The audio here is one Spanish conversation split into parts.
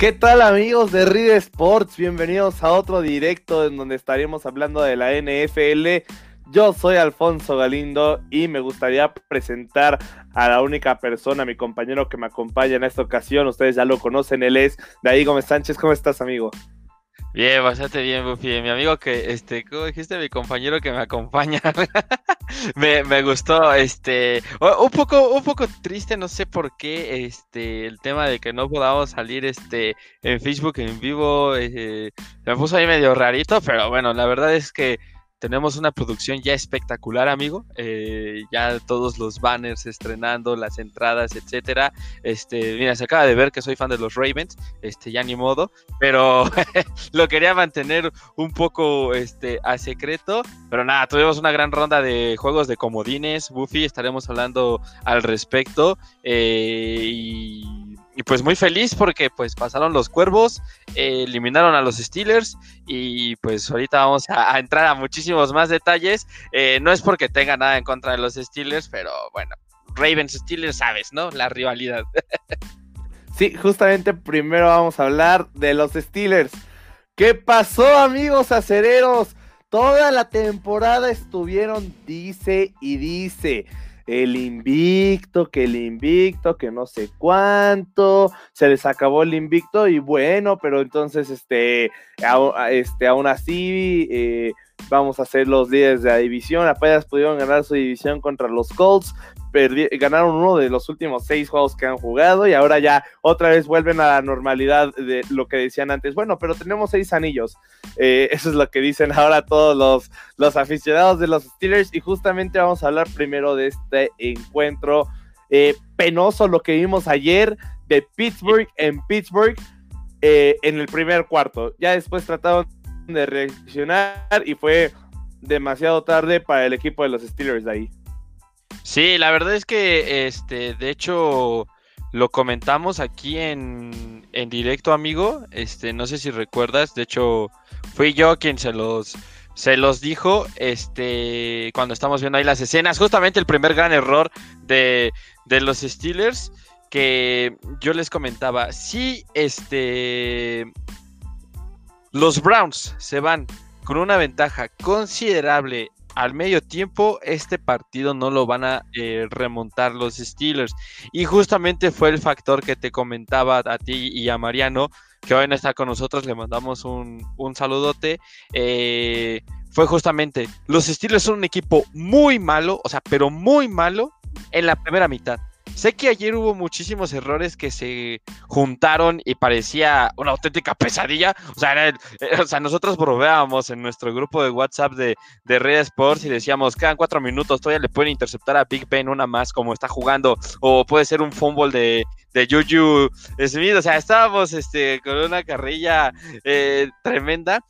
¿Qué tal amigos de Reed Sports? Bienvenidos a otro directo en donde estaremos hablando de la NFL. Yo soy Alfonso Galindo y me gustaría presentar a la única persona, mi compañero que me acompaña en esta ocasión. Ustedes ya lo conocen, él es David Gómez Sánchez. ¿Cómo estás, amigo? Bien, bastante bien, Buffy. Mi amigo que, este, ¿cómo dijiste? Mi compañero que me acompaña. me, me, gustó, este, un poco, un poco triste, no sé por qué, este, el tema de que no podamos salir, este, en Facebook en vivo, eh, me puso ahí medio rarito, pero bueno, la verdad es que tenemos una producción ya espectacular, amigo. Eh, ya todos los banners estrenando, las entradas, etcétera. Este, mira, se acaba de ver que soy fan de los Ravens, este, ya ni modo, pero lo quería mantener un poco este, a secreto. Pero nada, tuvimos una gran ronda de juegos de comodines. Buffy, estaremos hablando al respecto. Eh, y y pues muy feliz porque pues pasaron los cuervos, eh, eliminaron a los Steelers y pues ahorita vamos a, entrar a muchísimos más detalles. Eh, no es porque tenga nada en contra de los Steelers, pero bueno, Ravens Steelers sabes, ¿no? La rivalidad. sí, justamente primero vamos a hablar de los Steelers. ¿Qué pasó amigos acereros? Toda la temporada estuvieron dice y dice el invicto, que el invicto, que no sé cuánto, se les acabó el invicto y bueno, pero entonces este, este aún así eh, vamos a ser los líderes de la división, apenas pudieron ganar su división contra los Colts, ganaron uno de los últimos seis juegos que han jugado y ahora ya otra vez vuelven a la normalidad de lo que decían antes. Bueno, pero tenemos seis anillos. Eh, eso es lo que dicen ahora todos los, los aficionados de los Steelers y justamente vamos a hablar primero de este encuentro eh, penoso, lo que vimos ayer de Pittsburgh en Pittsburgh eh, en el primer cuarto. Ya después trataron de reaccionar y fue demasiado tarde para el equipo de los Steelers de ahí. Sí, la verdad es que, este, de hecho, lo comentamos aquí en, en directo, amigo. Este, no sé si recuerdas, de hecho, fui yo quien se los, se los dijo, este, cuando estamos viendo ahí las escenas. Justamente el primer gran error de, de los Steelers, que yo les comentaba, si este, los Browns se van con una ventaja considerable al medio tiempo este partido no lo van a eh, remontar los Steelers. Y justamente fue el factor que te comentaba a ti y a Mariano, que hoy no está con nosotros, le mandamos un, saludote. Eh, fue justamente, los Steelers son un equipo muy malo, o sea, pero muy malo en la primera mitad. Sé que ayer hubo muchísimos errores que se juntaron y parecía una auténtica pesadilla. O sea, eh, o sea nosotros probábamos en nuestro grupo de WhatsApp de, de Red Sports y decíamos, quedan cuatro minutos, todavía le pueden interceptar a Big Ben una más como está jugando, o puede ser un fumble de, de Juju Smith. O sea, estábamos este, con una carrilla eh, tremenda.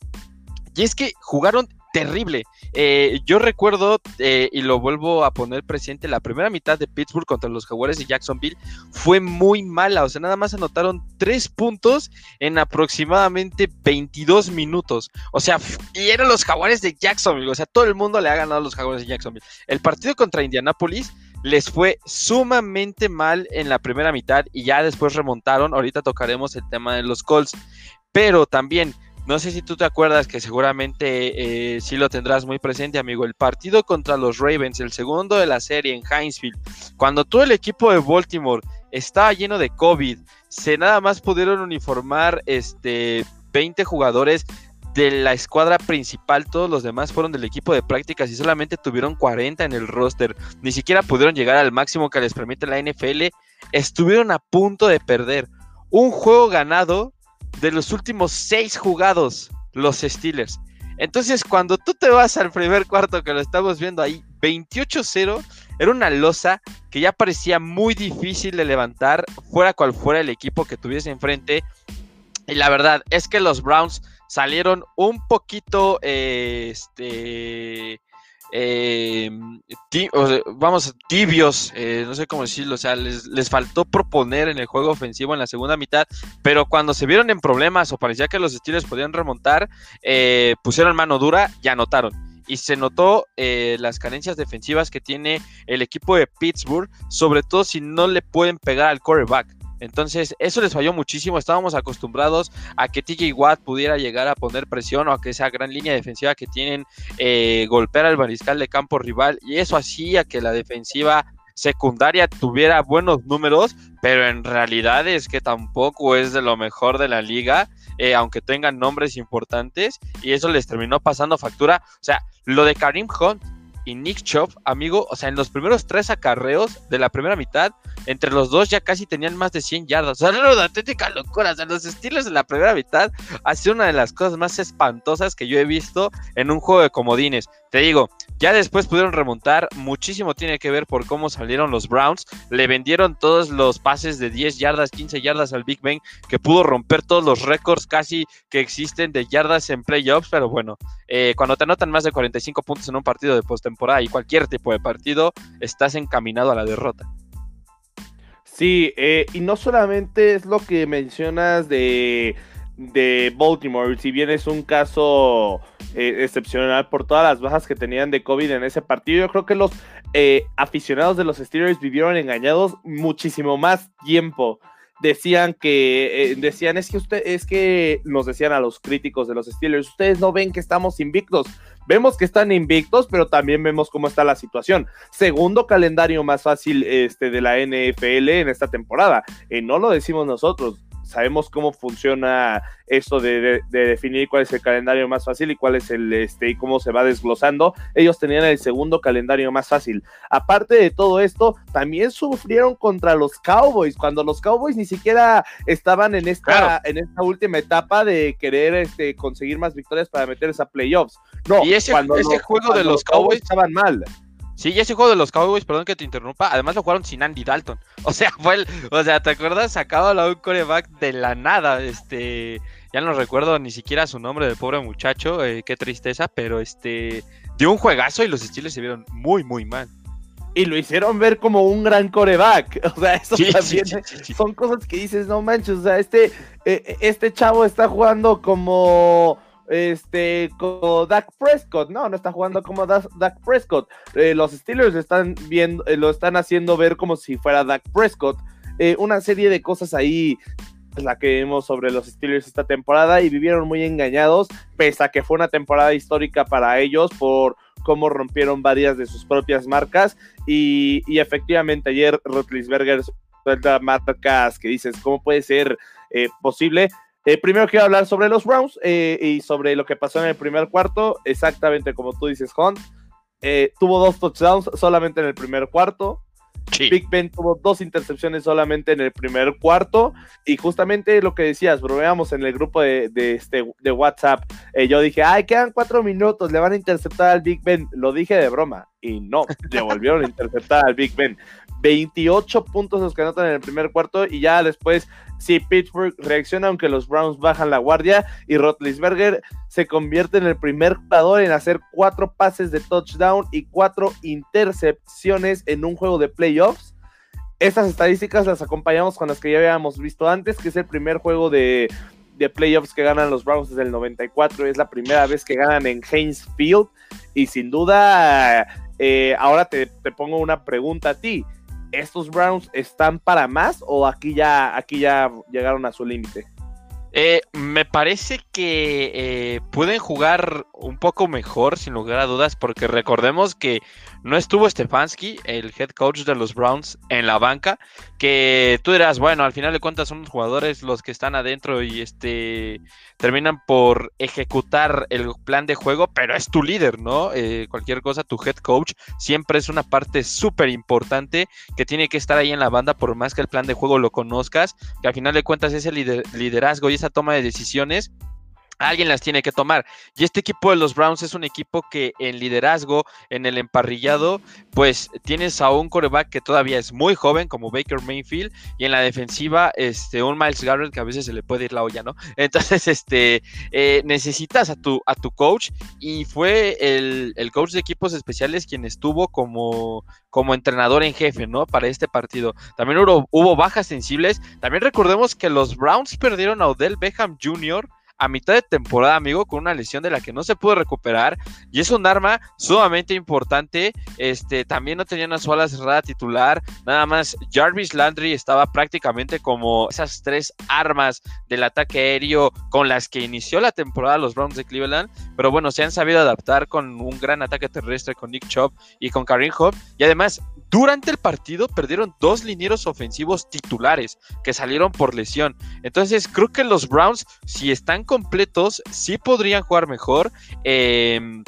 Y es que jugaron terrible. Eh, yo recuerdo, eh, y lo vuelvo a poner presente, la primera mitad de Pittsburgh contra los Jaguares de Jacksonville fue muy mala. O sea, nada más anotaron tres puntos en aproximadamente 22 minutos. O sea, y eran los Jaguares de Jacksonville. O sea, todo el mundo le ha ganado a los Jaguares de Jacksonville. El partido contra Indianapolis les fue sumamente mal en la primera mitad y ya después remontaron. Ahorita tocaremos el tema de los Colts. Pero también no sé si tú te acuerdas que seguramente eh, sí lo tendrás muy presente, amigo. El partido contra los Ravens, el segundo de la serie en Hinesfield, cuando todo el equipo de Baltimore estaba lleno de COVID, se nada más pudieron uniformar este 20 jugadores de la escuadra principal, todos los demás fueron del equipo de prácticas y solamente tuvieron 40 en el roster. Ni siquiera pudieron llegar al máximo que les permite la NFL. Estuvieron a punto de perder. Un juego ganado de los últimos seis jugados los Steelers. Entonces, cuando tú te vas al primer cuarto que lo estamos viendo ahí, 28-0, era una losa que ya parecía muy difícil de levantar, fuera cual fuera el equipo que tuviese enfrente. Y la verdad es que los Browns salieron un poquito, eh, este, eh, vamos, tibios, eh, no sé cómo decirlo, o sea, les, faltó proponer en el juego ofensivo en la segunda mitad, pero cuando se vieron en problemas o parecía que los Steelers podían remontar, eh, pusieron mano dura y anotaron. Y se notó eh, las carencias defensivas que tiene el equipo de Pittsburgh, sobre todo si no le pueden pegar al quarterback. Entonces, eso les falló muchísimo. Estábamos acostumbrados a que TJ Watt pudiera llegar a poner presión o a que esa gran línea defensiva que tienen eh, golpear al mariscal de campo rival. Y eso hacía que la defensiva secundaria tuviera buenos números, pero en realidad es que tampoco es de lo mejor de la liga, eh, aunque tengan nombres importantes, y eso les terminó pasando factura. O sea, lo de Karim Hunt y Nick Chubb, amigo, o sea, en los primeros tres acarreos de la primera mitad, entre los dos ya casi tenían más de 100 yardas. O sea, una auténtica los estilos de la primera mitad ha sido una de las cosas más espantosas que yo he visto en un juego de comodines. Te digo, ya después pudieron remontar, muchísimo tiene que ver por cómo salieron los Browns, le vendieron todos los pases de 10 yardas, 15 yardas al Big Ben, que pudo romper todos los récords casi que existen de yardas en playoffs, pero bueno, eh, cuando te anotan más de 45 puntos en un partido de postemporada y cualquier tipo de partido, estás encaminado a la derrota. Sí, eh, y no solamente es lo que mencionas de de Baltimore, si bien es un caso eh, excepcional por todas las bajas que tenían de COVID en ese partido, yo creo que los eh, aficionados de los Steelers vivieron engañados muchísimo más tiempo. Decían que, decían, es que usted, es que nos decían a los críticos de los Steelers, ustedes no ven que estamos invictos. Vemos que están invictos, pero también vemos cómo está la situación. Segundo calendario más fácil este, de la NFL en esta temporada. y no lo decimos nosotros, sabemos cómo funciona esto de, definir cuál es el calendario más fácil y cuál es el este y cómo se va desglosando. Ellos tenían el segundo calendario más fácil. Aparte de todo esto, también sufrieron contra los Cowboys, cuando los Cowboys ni siquiera estaban en esta, en esta última etapa de querer este, conseguir más victorias para meterse a playoffs. No, y ese, ese juego de los Cowboys estaban mal. Sí, ese juego de los Cowboys, perdón que te interrumpa, además lo jugaron sin Andy Dalton. O sea, fue el, o sea, ¿te acuerdas? Sacado la un coreback de la nada, este, ya no recuerdo ni siquiera su nombre del pobre muchacho, eh, qué tristeza, pero este, dio un juegazo y los estilos se vieron muy, muy mal. Y lo hicieron ver como un gran coreback. O sea, eso también son cosas que dices, no manches, o sea, este, eh, este chavo está jugando como este, como Dak Prescott, no, no está jugando como Dak Prescott. Eh, los Steelers están viendo, eh, lo están haciendo ver como si fuera Dak Prescott. Eh, una serie de cosas ahí es la que vimos sobre los Steelers esta temporada y vivieron muy engañados, pese a que fue una temporada histórica para ellos por cómo rompieron varias de sus propias marcas y, y efectivamente ayer Rotlisberger suelta marcas que dices, ¿cómo puede ser posible? Eh, primero quiero hablar sobre los Browns eh, y sobre lo que pasó en el primer cuarto, exactamente como tú dices, Hunt. Eh, tuvo dos touchdowns solamente en el primer cuarto. Big Ben tuvo dos intercepciones solamente en el primer cuarto. Y justamente lo que decías, bro, veamos en el grupo de, este, de WhatsApp. yo dije, ay, quedan cuatro minutos, le van a interceptar al Big Ben. Lo dije de broma. Y no, le volvieron a interceptar al Big Ben. 28 puntos los que anotan en el primer cuarto y ya después sí Pittsburgh reacciona aunque los Browns bajan la guardia y Rotlisberger se convierte en el primer jugador en hacer cuatro pases de touchdown y cuatro intercepciones en un juego de playoffs. Estas estadísticas las acompañamos con las que ya habíamos visto antes, que es el primer juego de, playoffs que ganan los Browns desde el 94, es la primera vez que ganan en Haynes Field y sin duda eh, ahora te, te pongo una pregunta a ti estos Browns están para más o aquí ya, aquí ya llegaron a su límite? Eh, me parece que eh, pueden jugar un poco mejor, sin lugar a dudas, porque recordemos que no estuvo Stefanski, el head coach de los Browns, en la banca, que tú dirás, bueno, al final de cuentas son los jugadores los que están adentro y este terminan por ejecutar el plan de juego, pero es tu líder, ¿no? Eh, cualquier cosa, tu head coach siempre es una parte súper importante que tiene que estar ahí en la banda, por más que el plan de juego lo conozcas, que al final de cuentas es el liderazgo y esa toma de decisiones alguien las tiene que tomar. Y este equipo de los Browns es un equipo que en liderazgo, en el emparrillado, pues tienes a un coreback que todavía es muy joven, como Baker Mayfield, y en la defensiva, este, un Miles Garrett que a veces se le puede ir la olla, ¿no? Entonces, este, eh, necesitas a tu, a tu coach, y fue el, coach de equipos especiales quien estuvo como, como entrenador en jefe, ¿no? Para este partido. También hubo, hubo bajas sensibles. También recordemos que los Browns perdieron a Odell Beckham Jr., a mitad de temporada, amigo, con una lesión de la que no se pudo recuperar. Y es un arma sumamente importante. Este, también no tenía una sola cerrada titular. Nada más, Jarvis Landry estaba prácticamente como esas tres armas del ataque aéreo con las que inició la temporada los Browns de Cleveland. Pero bueno, se han sabido adaptar con un gran ataque terrestre con Nick Chubb y con Karim Hunt. Y además, durante el partido perdieron dos linieros ofensivos titulares que salieron por lesión. Entonces creo que los Browns, si están completos, sí podrían jugar mejor. Em,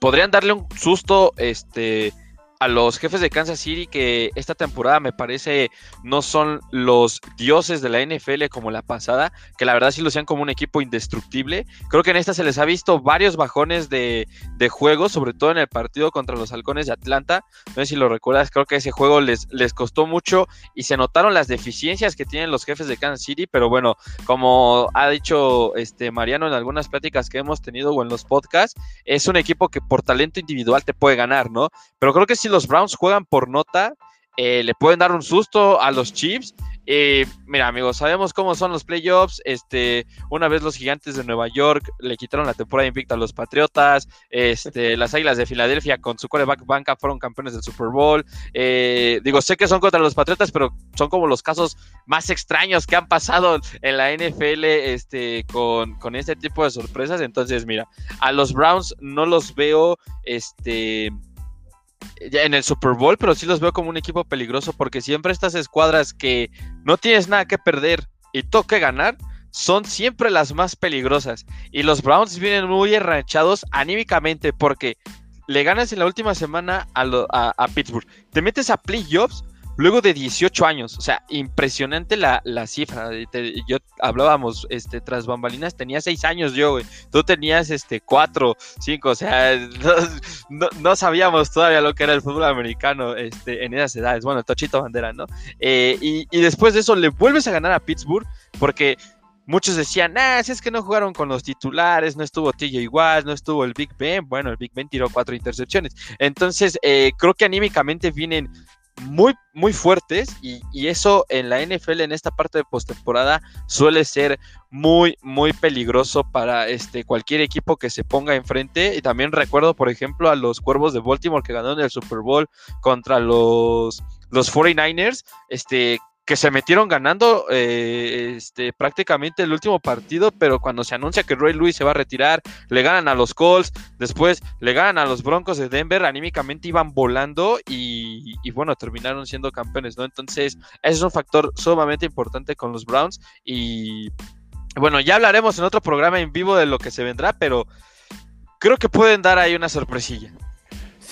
podrían darle un susto este, a los jefes de Kansas City que esta temporada me parece no son los dioses de la NFL como la pasada, que la verdad sí lo sean como un equipo indestructible. Creo que en esta se les ha visto varios bajones de, de juego, sobre todo en el partido contra los halcones de Atlanta. No sé si lo recuerdas, creo que ese juego les, les costó mucho y se notaron las deficiencias que tienen los jefes de Kansas City, pero bueno, como ha dicho este Mariano en algunas pláticas que hemos tenido o en los podcasts, es un equipo que por talento individual te puede ganar, ¿no? Pero creo que si los Browns juegan por nota, eh, le pueden dar un susto a los Chiefs. Eh, mira, amigos, sabemos cómo son los playoffs. Este, una vez los gigantes de Nueva York le quitaron la temporada invicta a los Patriotas. Este, las Águilas de Filadelfia con su coreback banca fueron campeones del Super Bowl. Eh, digo, sé que son contra los Patriotas, pero son como los casos más extraños que han pasado en la NFL este, con, con este tipo de sorpresas. Entonces, mira, a los Browns no los veo. Este en el Super Bowl, pero sí los veo como un equipo peligroso porque siempre estas escuadras que no tienes nada que perder y toque ganar son siempre las más peligrosas. Y los Browns vienen muy enrachados anímicamente porque le ganas en la última semana a, a Pittsburgh, te metes a playoffs luego de 18 años. O sea, impresionante la, cifra. yo hablábamos este, tras bambalinas, tenía 6 años yo, güey. Tú tenías este, 4, 5. O sea, no, sabíamos todavía lo que era el fútbol americano este, en esas edades. Bueno, Tochito Bandera, ¿no? Eh, y, y después de eso le vuelves a ganar a Pittsburgh porque Muchos decían, ah, si es que no jugaron con los titulares, no estuvo TJ Watt, no estuvo el Big Ben. Bueno, el Big Ben tiró cuatro intercepciones. Entonces, eh, creo que anímicamente vienen muy, muy fuertes y, eso en la NFL en esta parte de postemporada suele ser muy, muy peligroso para este, cualquier equipo que se ponga enfrente. Y también recuerdo, por ejemplo, a los Cuervos de Baltimore que ganaron el Super Bowl contra los, los 49ers, este, que se metieron ganando eh, este, prácticamente el último partido, pero cuando se anuncia que Roy Lewis se va a retirar, le ganan a los Colts, después le ganan a los Broncos de Denver, anímicamente iban volando y, bueno, terminaron siendo campeones, ¿no? Entonces, ese es un factor sumamente importante con los Browns y bueno, ya hablaremos en otro programa en vivo de lo que se vendrá, pero creo que pueden dar ahí una sorpresilla.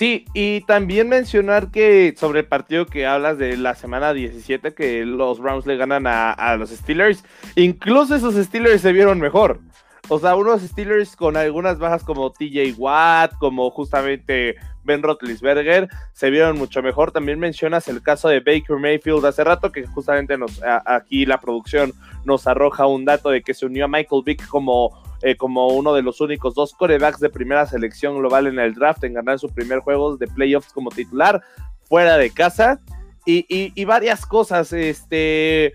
Sí, y también mencionar que sobre el partido que hablas de la semana 17, que los Browns le ganan a, los Steelers, incluso esos Steelers se vieron mejor. O sea, unos Steelers con algunas bajas como TJ Watt, como justamente Ben Roethlisberger, se vieron mucho mejor. También mencionas el caso de Baker Mayfield hace rato, que justamente nos, aquí la producción nos arroja un dato de que se unió a Michael Vick como eh, como uno de los únicos dos corebacks de primera selección global en el draft en ganar su primer juego de playoffs como titular fuera de casa. Y, varias cosas, este,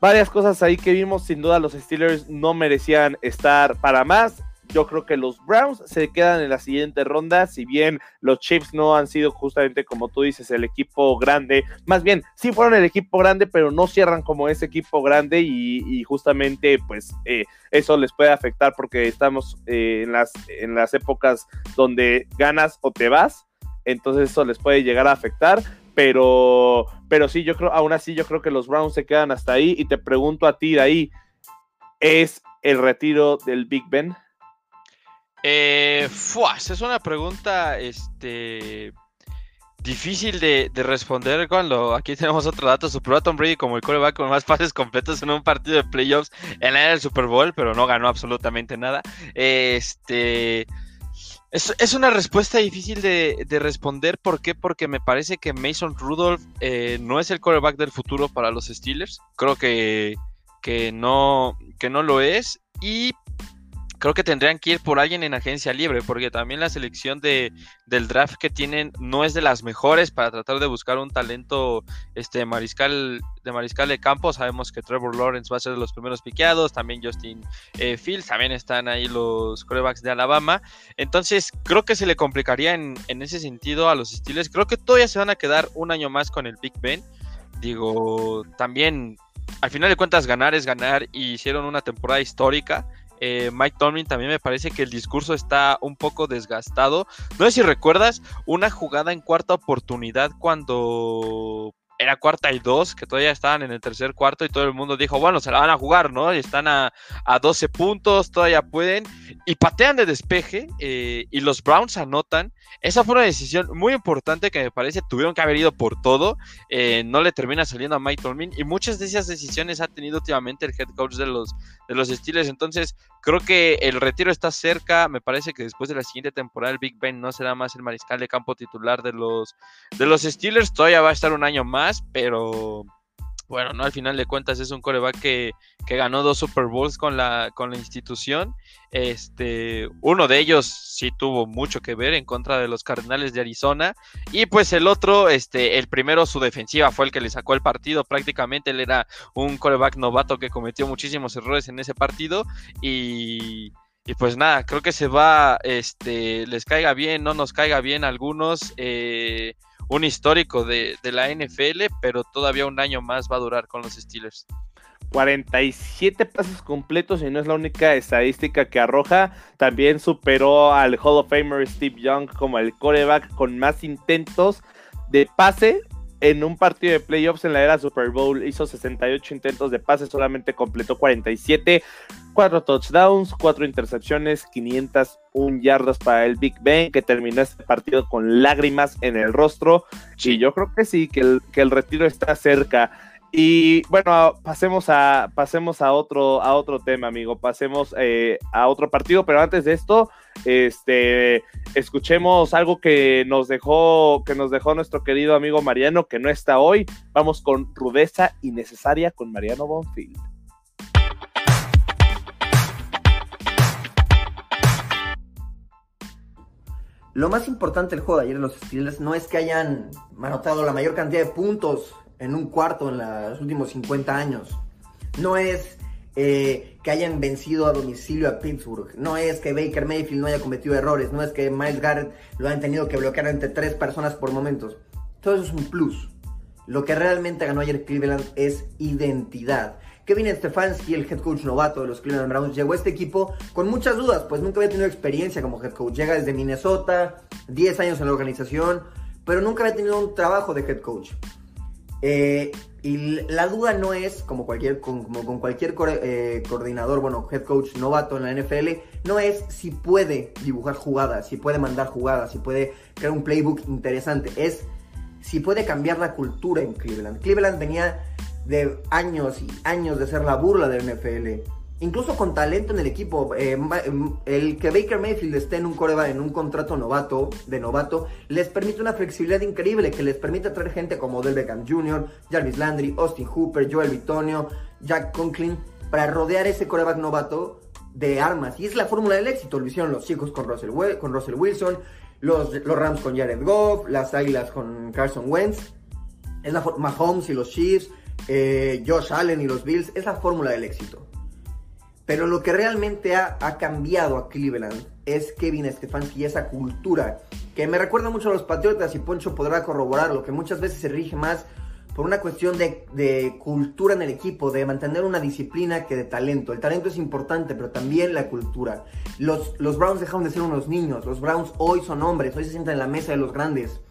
varias cosas ahí que vimos. Sin duda, los Steelers no merecían estar para más. Yo creo que los Browns se quedan en la siguiente ronda, si bien los Chiefs no han sido justamente como tú dices el equipo grande, más bien sí fueron el equipo grande, pero no cierran como ese equipo grande y, justamente pues eh, eso les puede afectar porque estamos eh, en, las, en las épocas donde ganas o te vas, entonces eso les puede llegar a afectar, pero, pero sí, yo creo, aún así yo creo que los Browns se quedan hasta ahí y te pregunto a ti de ahí, ¿es el retiro del Big Ben? Eh, es una pregunta este, difícil de, responder cuando aquí tenemos otro dato. Superó a Tom Brady como el coreback con más pases completos en un partido de playoffs en la era del Super Bowl, pero no ganó absolutamente nada. Este. Es, una respuesta difícil de, responder. ¿Por qué? Porque me parece que Mason Rudolph eh, no es el coreback del futuro para los Steelers. Creo que, que, no, que no lo es. Y creo que tendrían que ir por alguien en agencia libre, porque también la selección de, del draft que tienen no es de las mejores para tratar de buscar un talento este, mariscal, de mariscal de campo. Sabemos que Trevor Lawrence va a ser de los primeros piqueados, también Justin eh, Fields, también están ahí los corebacks de Alabama. Entonces, creo que se le complicaría en, en ese sentido a los Steelers. Creo que todavía se van a quedar un año más con el Big Ben. Digo, también al final de cuentas ganar es ganar y hicieron una temporada histórica. Eh, Mike Tomlin también me parece que el discurso está un poco desgastado. No sé si recuerdas una jugada en cuarta oportunidad cuando era cuarta y dos, que todavía estaban en el tercer cuarto y todo el mundo dijo, bueno, se la van a jugar, ¿no? Y están a, a 12 puntos, todavía pueden, y patean de despeje eh, y los Browns anotan. Esa fue una decisión muy importante que me parece tuvieron que haber ido por todo, eh, no le termina saliendo a Mike Tomlin y muchas de esas decisiones ha tenido últimamente el head coach de los, de los Steelers, entonces creo que el retiro está cerca, me parece que después de la siguiente temporada el Big Ben no será más el mariscal de campo titular de los, de los Steelers, todavía va a estar un año más pero bueno, ¿no? Al final de cuentas es un coreback que, que, ganó dos Super Bowls con la, con la institución. Este, uno de ellos sí tuvo mucho que ver en contra de los Cardenales de Arizona. Y pues el otro, este, el primero, su defensiva fue el que le sacó el partido. Prácticamente él era un coreback novato que cometió muchísimos errores en ese partido. Y. Y pues nada, creo que se va, este, les caiga bien, no nos caiga bien a algunos. Eh, un histórico de, la NFL, pero todavía un año más va a durar con los Steelers. 47 pases completos y no es la única estadística que arroja. También superó al Hall of Famer Steve Young como el coreback con más intentos de pase en un partido de playoffs en la era Super Bowl. Hizo 68 intentos de pase, solamente completó 47. 4 touchdowns, 4 intercepciones, 501 yardas para el Big Ben, que terminó este partido con lágrimas en el rostro. Y yo creo que sí, que el, que el retiro está cerca. Y bueno, pasemos a, pasemos a otro, a otro tema, amigo. Pasemos eh, a otro partido, pero antes de esto, este, escuchemos algo que nos dejó, que nos dejó nuestro querido amigo Mariano, que no está hoy. Vamos con rudeza innecesaria con Mariano Bonfield. Lo más importante del juego de ayer los Steelers no es que hayan anotado la mayor cantidad de puntos en un cuarto en los últimos 50 años. No es eh, que hayan vencido a domicilio a Pittsburgh. No es que Baker Mayfield no haya cometido errores. No es que Miles Garrett lo hayan tenido que bloquear entre tres personas por momentos. Todo eso es un plus. Lo que realmente ganó ayer Cleveland es identidad. Kevin Stefanski, el head coach novato de los Cleveland Browns, llegó a este equipo con muchas dudas, pues nunca había tenido experiencia como head coach. Llega desde Minnesota, 10 años en la organización, pero nunca había tenido un trabajo de head coach. Eh, y la duda no es, como, cualquier, como con cualquier eh, coordinador, bueno, head coach novato en la NFL, no es si puede dibujar jugadas, si puede mandar jugadas, si puede crear un playbook interesante. Es si puede cambiar la cultura en Cleveland. Cleveland venía de años y años de ser la burla del NFL. Incluso con talento en el equipo, eh, em, el que Baker Mayfield esté en un coreba, en un contrato novato, de novato, les permite una flexibilidad increíble que les permite traer gente como Del Beckham Jr., Jarvis Landry, Austin Hooper, Joel Bitonio, Jack Conklin, para rodear ese coreback novato de armas. Y es la fórmula del éxito. Lo hicieron los chicos con Russell, con Russell Wilson, los, los Rams con Jared Goff, las Águilas con Carson Wentz, es la Mahomes y los Chiefs, eh, Josh Allen y los Bills, es la fórmula del éxito. Pero lo que realmente ha, cambiado a Cleveland es Kevin Stefanski y esa cultura que me recuerda mucho a los Patriotas y Poncho podrá corroborarlo, que muchas veces se rige más por una cuestión de, cultura en el equipo, de mantener una disciplina que de talento. El talento es importante, pero también la cultura. Los, los Browns dejaron de ser unos niños, los Browns hoy son hombres, hoy se sientan en la mesa de los grandes.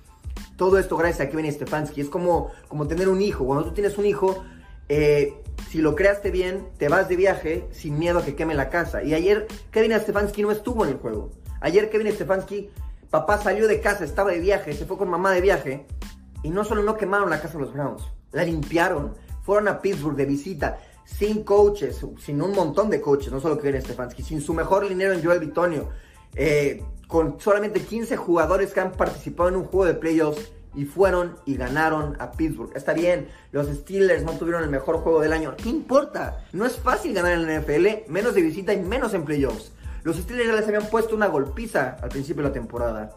Todo esto gracias a Kevin Stefanski. Es como, como tener un hijo. Cuando tú tienes un hijo, eh, si lo creaste bien, te vas de viaje sin miedo a que queme la casa. Y ayer Kevin Stefanski no estuvo en el juego. Ayer Kevin Stefanski, papá salió de casa, estaba de viaje, se fue con mamá de viaje. Y no solo no quemaron la casa de los Browns, la limpiaron. Fueron a Pittsburgh de visita, sin coaches, sin un montón de coaches, no solo Kevin Stefanski, sin su mejor dinero en Joel Bitonio. Eh, con solamente 15 jugadores que han participado en un juego de playoffs y fueron y ganaron a Pittsburgh. Está bien, los Steelers no tuvieron el mejor juego del año. ¿Qué importa? No es fácil ganar en la NFL, menos de visita y menos en playoffs. Los Steelers ya les habían puesto una golpiza al principio de la temporada.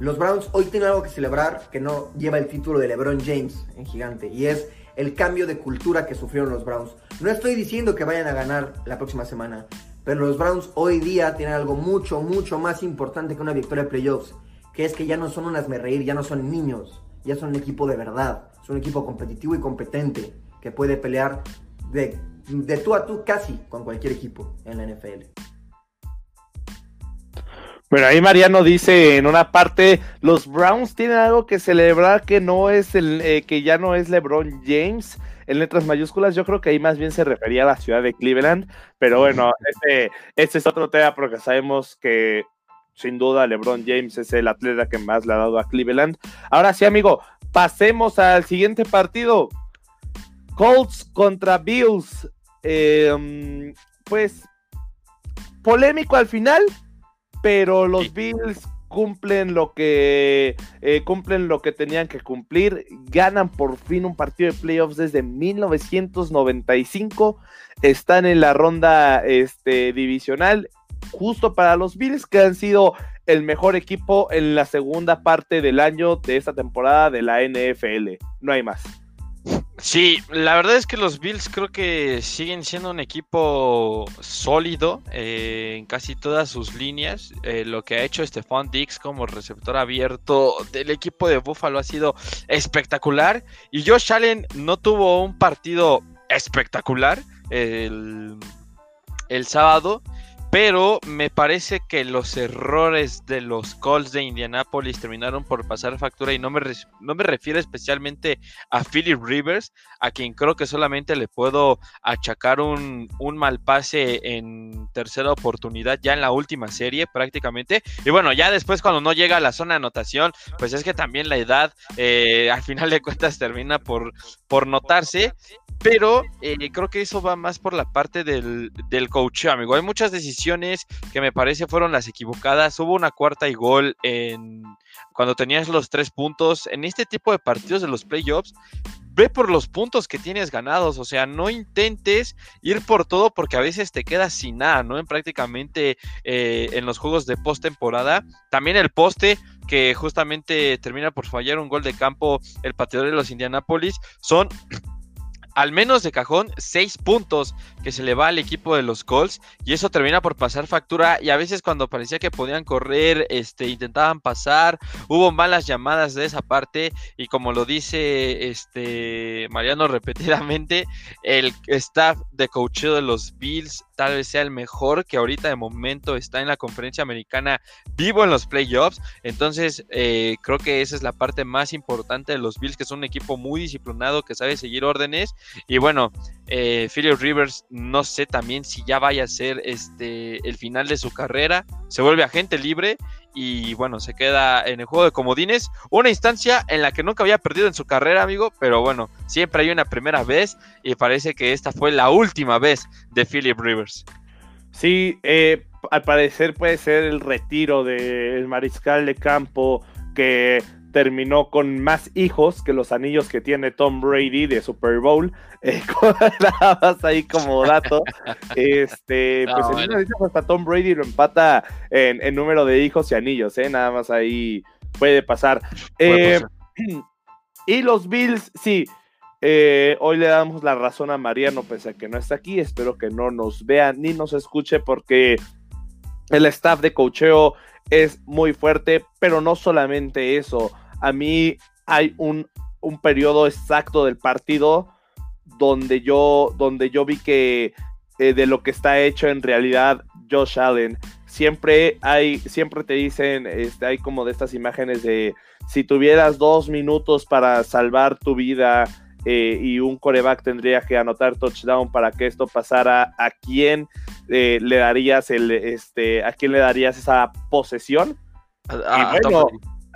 Los Browns hoy tienen algo que celebrar que no lleva el título de LeBron James en gigante y es el cambio de cultura que sufrieron los Browns. No estoy diciendo que vayan a ganar la próxima semana, pero los Browns hoy día tienen algo mucho, mucho más importante que una victoria de playoffs, que es que ya no son unas me reír, ya no son niños, ya son un equipo de verdad, son un equipo competitivo y competente que puede pelear de, de tú a tú casi con cualquier equipo en la NFL. Bueno, ahí Mariano dice en una parte, los Browns tienen algo que celebrar que no es el, eh, que ya no es LeBron James en letras mayúsculas. Yo creo que ahí más bien se refería a la ciudad de Cleveland, pero bueno, este, este es otro tema porque sabemos que sin duda LeBron James es el atleta que más le ha dado a Cleveland. Ahora sí, amigo, pasemos al siguiente partido. Colts contra Bills. Em, pues polémico al final, pero los Bills cumplen lo que eh, cumplen lo que tenían que cumplir, ganan por fin un partido de playoffs desde 1995, están en la ronda este, divisional, justo para los Bills que han sido el mejor equipo en la segunda parte del año de esta temporada de la NFL, no hay más. Sí, la verdad es que los Bills creo que siguen siendo un equipo sólido eh, en casi todas sus líneas. Eh, lo que ha hecho Stephon Dix como receptor abierto del equipo de Buffalo ha sido espectacular. Y Josh Allen no tuvo un partido espectacular el, el sábado pero me parece que los errores de los Colts de Indianapolis terminaron por pasar factura y no me, no me refiero especialmente a Philip Rivers, a quien creo que solamente le puedo achacar un, mal pase en tercera oportunidad ya en la última serie prácticamente. Y bueno, ya después cuando no llega a la zona de anotación, pues es que también la edad eh, al final de cuentas termina por, por notarse. Pero eh, creo que eso va más por la parte del, del amigo. Hay muchas decisiones que me parece fueron las equivocadas. Hubo una cuarta y gol en cuando tenías los tres puntos. En este tipo de partidos de los playoffs, ve por los puntos que tienes ganados. O sea, no intentes ir por todo porque a veces te quedas sin nada, ¿no? En prácticamente eh, en los juegos de postemporada. También el poste que justamente termina por fallar un gol de campo el pateador de los Indianapolis. Son al menos de cajón, seis puntos que se le va al equipo de los Colts y eso termina por pasar factura y a veces cuando parecía que podían correr, este, intentaban pasar, hubo malas llamadas de esa parte y como lo dice este Mariano repetidamente, el staff de coacheo de los Bills tal vez sea el mejor que ahorita de momento está en la conferencia americana vivo en los playoffs. Entonces, eh, creo que esa es la parte más importante de los Bills, que son un equipo muy disciplinado, que sabe seguir órdenes. Y bueno, eh, Philip Rivers, no sé también si ya vaya a ser este el final de su carrera. Se vuelve agente libre y bueno, se queda en el juego de comodines. Una instancia en la que nunca había perdido en su carrera, amigo, pero bueno, siempre hay una primera vez y parece que esta fue la última vez de Philip Rivers. Sí, eh, al parecer puede ser el retiro del mariscal de campo que terminó con más hijos que los anillos que tiene Tom Brady de Super Bowl. Eh, nada más ahí como dato. Este, pues en hasta Tom Brady lo empata en, número de hijos y anillos, ¿eh? Nada más ahí puede pasar. Eh, y los Bills, sí. Eh, hoy le damos la razón a Mariano, pese a que no está aquí. Espero que no nos vea ni nos escuche, porque el staff de cocheo es muy fuerte, pero no solamente eso a mí hay un, periodo exacto del partido donde yo, donde yo vi que eh, de lo que está hecho en realidad Josh Allen. Siempre hay, siempre te dicen, este, hay como de estas imágenes de si tuvieras dos minutos para salvar tu vida eh, y un coreback tendría que anotar touchdown para que esto pasara, ¿a quién eh, le darías el, este, a quién le darías esa posesión? y bueno,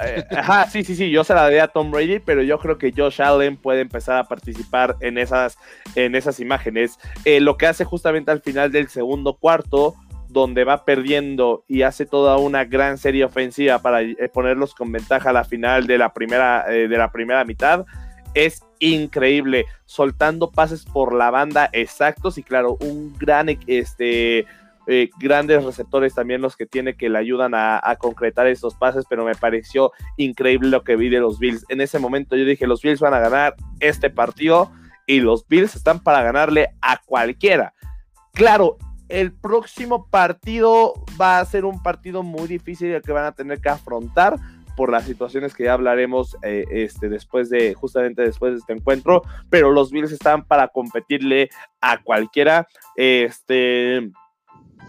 eh, ajá, sí, sí, sí, yo se la daría a Tom Brady, pero yo creo que Josh Allen puede empezar a participar en esas, en esas imágenes. Eh, lo que hace justamente al final del segundo cuarto, donde va perdiendo y hace toda una gran serie ofensiva para eh, ponerlos con ventaja a la final de la primera, de la primera mitad, es increíble, soltando pases por la banda exactos y claro, un gran este, eh, grandes receptores también los que tiene que le ayudan a, concretar esos pases, pero me pareció increíble lo que vi de los Bills. En ese momento yo dije, los Bills van a ganar este partido y los Bills están para ganarle a cualquiera. Claro, el próximo partido va a ser un partido muy difícil que van a tener que afrontar por las situaciones que ya hablaremos eh, este, después de, justamente después de este encuentro, pero los Bills están para competirle a cualquiera. Este,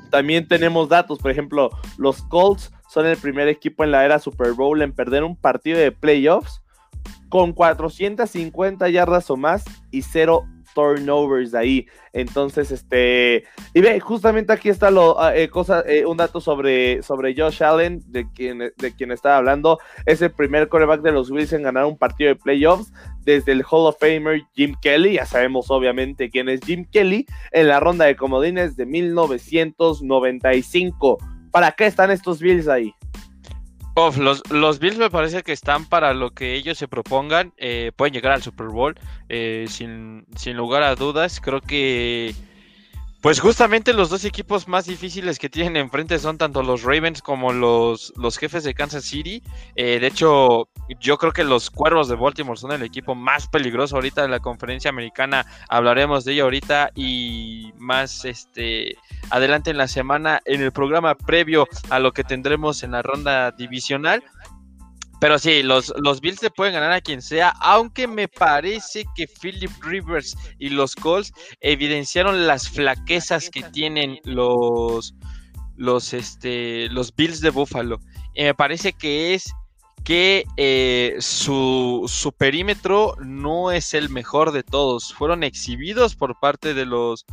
también tenemos datos, por ejemplo, los Colts son el primer equipo en la era Super Bowl en perder un partido de playoffs con 450 yardas o más y cero turnovers ahí. Entonces, este, y ve, justamente aquí está lo, ah, eh, cosa, eh, un dato sobre, sobre Josh Allen, de quien, de quien estaba hablando. Es el primer coreback de los Bills en ganar un partido de playoffs desde el Hall of Famer Jim Kelly. Ya sabemos, obviamente, quién es Jim Kelly en la ronda de comodines de 1995. ¿Para qué están estos Bills ahí? Los, los, Bills me parece que están para lo que ellos se propongan. Eh, pueden llegar al Super Bowl eh, sin, sin, lugar a dudas. Creo que pues justamente los dos equipos más difíciles que tienen enfrente son tanto los Ravens como los, los jefes de Kansas City. Eh, de hecho, yo creo que los Cuervos de Baltimore son el equipo más peligroso ahorita de la conferencia americana. Hablaremos de ello ahorita y más este adelante en la semana en el programa previo a lo que tendremos en la ronda divisional. Pero sí, los, los Bills le pueden ganar a quien sea, aunque me parece que Philip Rivers y los Colts evidenciaron las flaquezas que tienen los, los, este, los Bills de Buffalo. Y me parece que es que eh, su, su, perímetro no es el mejor de todos. Fueron exhibidos por parte de los,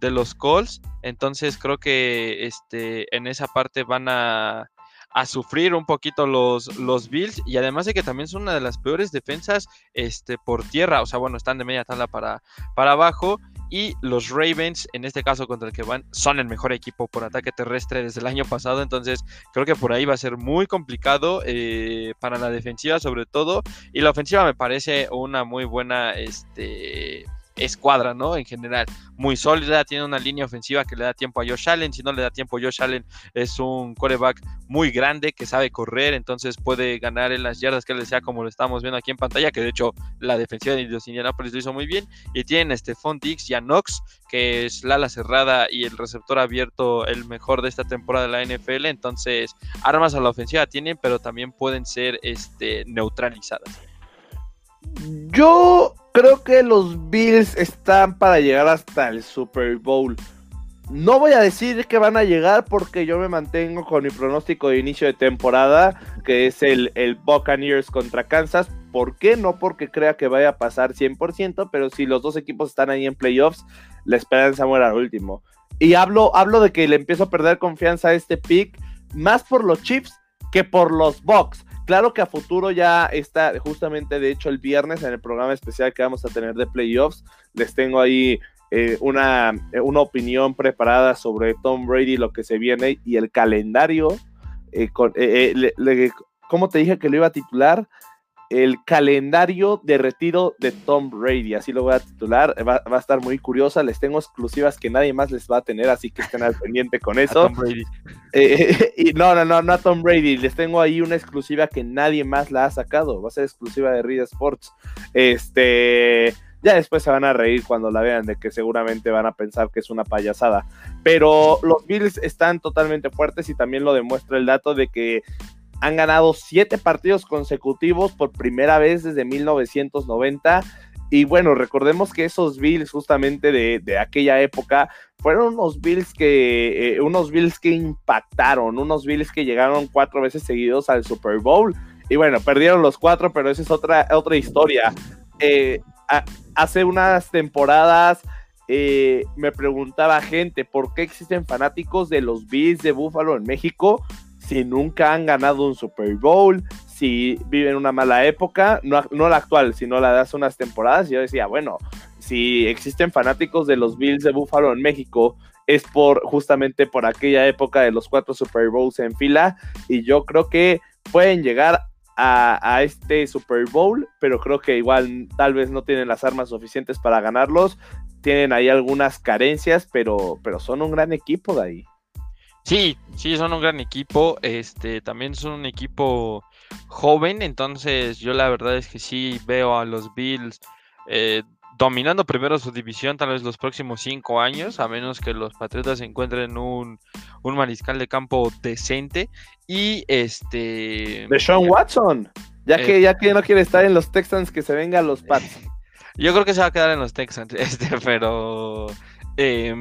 de los Colts. Entonces creo que este, en esa parte van a a sufrir un poquito los, los Bills y además de que también son una de las peores defensas este, por tierra, o sea, bueno, están de media tabla para, para abajo y los Ravens, en este caso contra el que van, son el mejor equipo por ataque terrestre desde el año pasado, entonces creo que por ahí va a ser muy complicado eh, para la defensiva sobre todo y la ofensiva me parece una muy buena, este escuadra, ¿no? En general, muy sólida, tiene una línea ofensiva que le da tiempo a Josh Allen, si no le da tiempo a Josh Allen es un quarterback muy grande que sabe correr, entonces puede ganar en las yardas que le sea como lo estamos viendo aquí en pantalla, que de hecho la defensiva de los Indianapolis lo hizo muy bien, y tienen a Stephon Dix y a que es la ala cerrada y el receptor abierto el mejor de esta temporada de la NFL, entonces armas a la ofensiva tienen, pero también pueden ser este, neutralizadas. Yo creo que los Bills están para llegar hasta el Super Bowl. No voy a decir que van a llegar porque yo me mantengo con mi pronóstico de inicio de temporada, que es el, el Buccaneers contra Kansas. ¿Por qué? No porque crea que vaya a pasar 100%, pero si los dos equipos están ahí en playoffs, la esperanza muere al último. Y hablo, hablo de que le empiezo a perder confianza a este pick, más por los Chiefs que por los Bucks. Claro que a futuro ya está, justamente de hecho el viernes en el programa especial que vamos a tener de playoffs, les tengo ahí eh, una, eh, una, opinión preparada sobre Tom Brady, lo que se viene y el calendario. Eh, con, ¿Cómo te dije que lo iba a titular? El calendario de retiro de Tom Brady, así lo voy a titular, va, a estar muy curiosa, les tengo exclusivas que nadie más les va a tener, así que estén al pendiente con eso. Eh, y no, no, no, no a Tom Brady, les tengo ahí una exclusiva que nadie más la ha sacado, va a ser exclusiva de Reed Sports. Este, ya después se van a reír cuando la vean, de que seguramente van a pensar que es una payasada. Pero los Bills están totalmente fuertes y también lo demuestra el dato de que han ganado siete partidos consecutivos por primera vez desde 1990. Y bueno, recordemos que esos Bills justamente de, aquella época fueron unos Bills que eh, unos Bills que impactaron, unos Bills que llegaron cuatro veces seguidos al Super Bowl. Y bueno, perdieron los cuatro, pero esa es otra, otra historia. Eh, hace unas temporadas eh, me preguntaba gente por qué existen fanáticos de los Bills de Buffalo en México si nunca han ganado un Super Bowl, si viven una mala época, no, la actual, sino la de hace unas temporadas. yo decía, bueno, si existen fanáticos de los Bills de Buffalo en México, es por justamente por aquella época de los cuatro Super Bowls en fila. Y yo creo que pueden llegar a, a, este Super Bowl, pero creo que igual tal vez no tienen las armas suficientes para ganarlos. Tienen ahí algunas carencias, pero, pero son un gran equipo de ahí. Sí, sí, son un gran equipo. Este, también son un equipo joven. Entonces, yo la verdad es que sí veo a los Bills eh, dominando primero su división, tal vez los próximos cinco años, a menos que los Patriotas encuentren un, un mariscal de campo decente. Y este. De Sean Watson. Ya que, eh, ya que no quiere estar en los Texans, que se venga a los Pats. Yo creo que se va a quedar en los Texans, este, pero eh,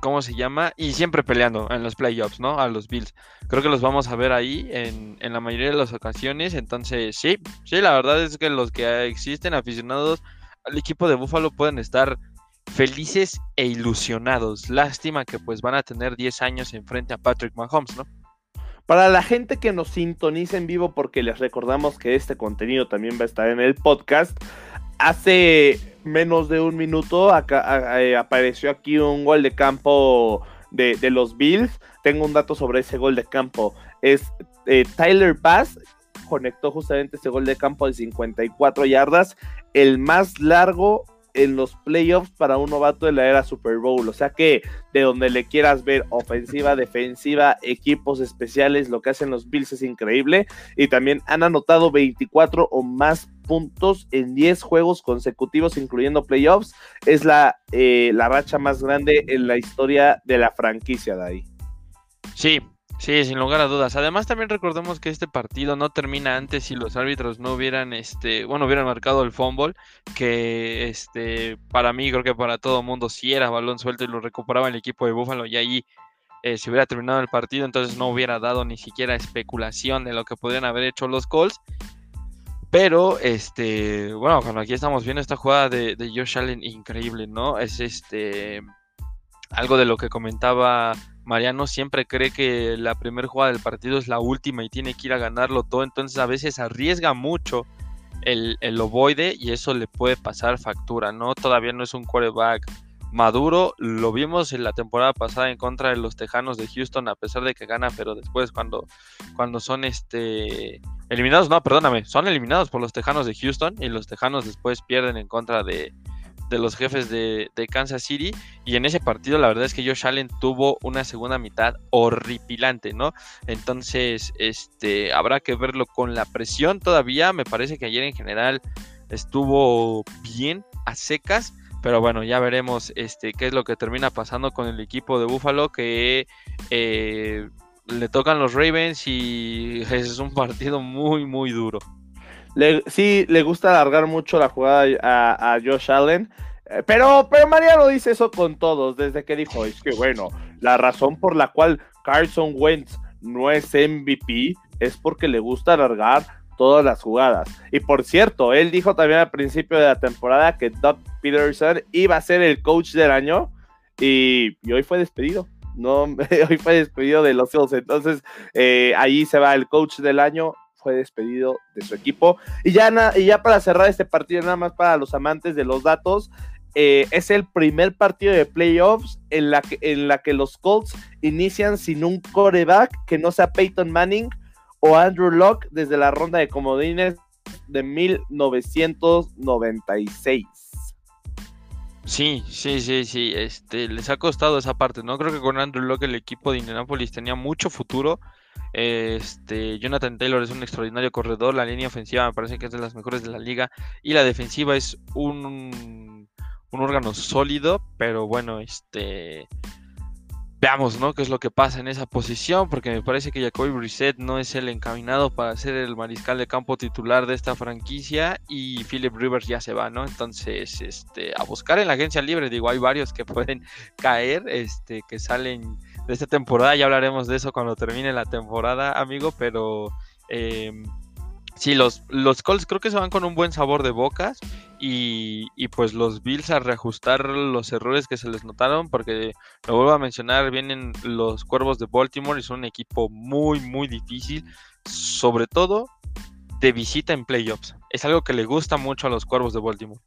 ¿cómo se llama? Y siempre peleando en los playoffs, ¿no? A los Bills. Creo que los vamos a ver ahí en, en, la mayoría de las ocasiones. Entonces, sí, sí, la verdad es que los que existen aficionados al equipo de Buffalo pueden estar felices e ilusionados. Lástima que pues van a tener 10 años enfrente a Patrick Mahomes, ¿no? Para la gente que nos sintoniza en vivo, porque les recordamos que este contenido también va a estar en el podcast, hace menos de un minuto eh, apareció aquí un gol de campo de, los Bills. Tengo un dato sobre ese gol de campo. Es eh, Tyler Bass conectó justamente ese gol de campo de 54 yardas, el más largo en los playoffs para un novato de la era Super Bowl. O sea que de donde le quieras ver ofensiva, defensiva, equipos especiales, lo que hacen los Bills es increíble. Y también han anotado 24 o más puntos en 10 juegos consecutivos, incluyendo playoffs. Es la, eh, la racha más grande en la historia de la franquicia de ahí. Sí, Sí, sin lugar a dudas. Además, también recordemos que este partido no termina antes si los árbitros no hubieran, este, bueno, hubieran marcado el fumble, que este, para mí, creo que para todo mundo, si era balón suelto y lo recuperaba el equipo de Búfalo y ahí eh, se hubiera terminado el partido, entonces no hubiera dado ni siquiera especulación de lo que podrían haber hecho los Colts. Pero, este, bueno, cuando aquí estamos viendo esta jugada de, de Josh Allen, increíble, ¿no? Es este, algo de lo que comentaba Mariano siempre cree que la primera jugada del partido es la última y tiene que ir a ganarlo todo, entonces a veces arriesga mucho el, el ovoide y eso le puede pasar factura, ¿no? Todavía no es un quarterback maduro, lo vimos en la temporada pasada en contra de los Tejanos de Houston, a pesar de que gana, pero después cuando, cuando son este eliminados, no, perdóname, son eliminados por los Tejanos de Houston y los Tejanos después pierden en contra de, de los jefes de, Kansas City. Y en ese partido, la verdad es que Josh Allen tuvo una segunda mitad horripilante, ¿no? Entonces, este, habrá que verlo con la presión todavía. Me parece que ayer en general estuvo bien a secas. Pero bueno, ya veremos este, qué es lo que termina pasando con el equipo de Buffalo. Que eh, le tocan los Ravens y es un partido muy, muy duro sí, le gusta alargar mucho la jugada a, Josh Allen. Eh, pero, pero Mariano dice eso con todos, desde que dijo, es que bueno, la razón por la cual Carson Wentz no es MVP es porque le gusta alargar todas las jugadas. Y por cierto, él dijo también al principio de la temporada que Doug Peterson iba a ser el coach del año y, hoy fue despedido. No, hoy fue despedido de los Eagles. Entonces, eh, ahí se va el coach del año fue despedido de su equipo. Y ya, y ya para cerrar este partido, nada más para los amantes de los datos, eh, es el primer partido de playoffs en la, que, en la que los Colts inician sin un coreback que no sea Peyton Manning o Andrew Locke desde la ronda de comodines de 1996. Sí, sí, sí, sí, este, les ha costado esa parte, ¿no? Creo que con Andrew Locke el equipo de Indianapolis tenía mucho futuro, este, Jonathan Taylor es un extraordinario corredor. La línea ofensiva me parece que es de las mejores de la liga. Y la defensiva es un, un órgano sólido. Pero bueno, este. Veamos, ¿no? ¿Qué es lo que pasa en esa posición? Porque me parece que Jacoby Brissett no es el encaminado para ser el mariscal de campo titular de esta franquicia y Philip Rivers ya se va, ¿no? Entonces, este, a buscar en la agencia libre, digo, hay varios que pueden caer, este, que salen de esta temporada. Ya hablaremos de eso cuando termine la temporada, amigo, pero eh, sí, los, los Colts creo que se van con un buen sabor de bocas y, y, pues los Bills a reajustar los errores que se les notaron, porque lo vuelvo a mencionar, vienen los Cuervos de Baltimore y son un equipo muy, muy difícil, sobre todo de visita en playoffs. Es algo que le gusta mucho a los Cuervos de Baltimore.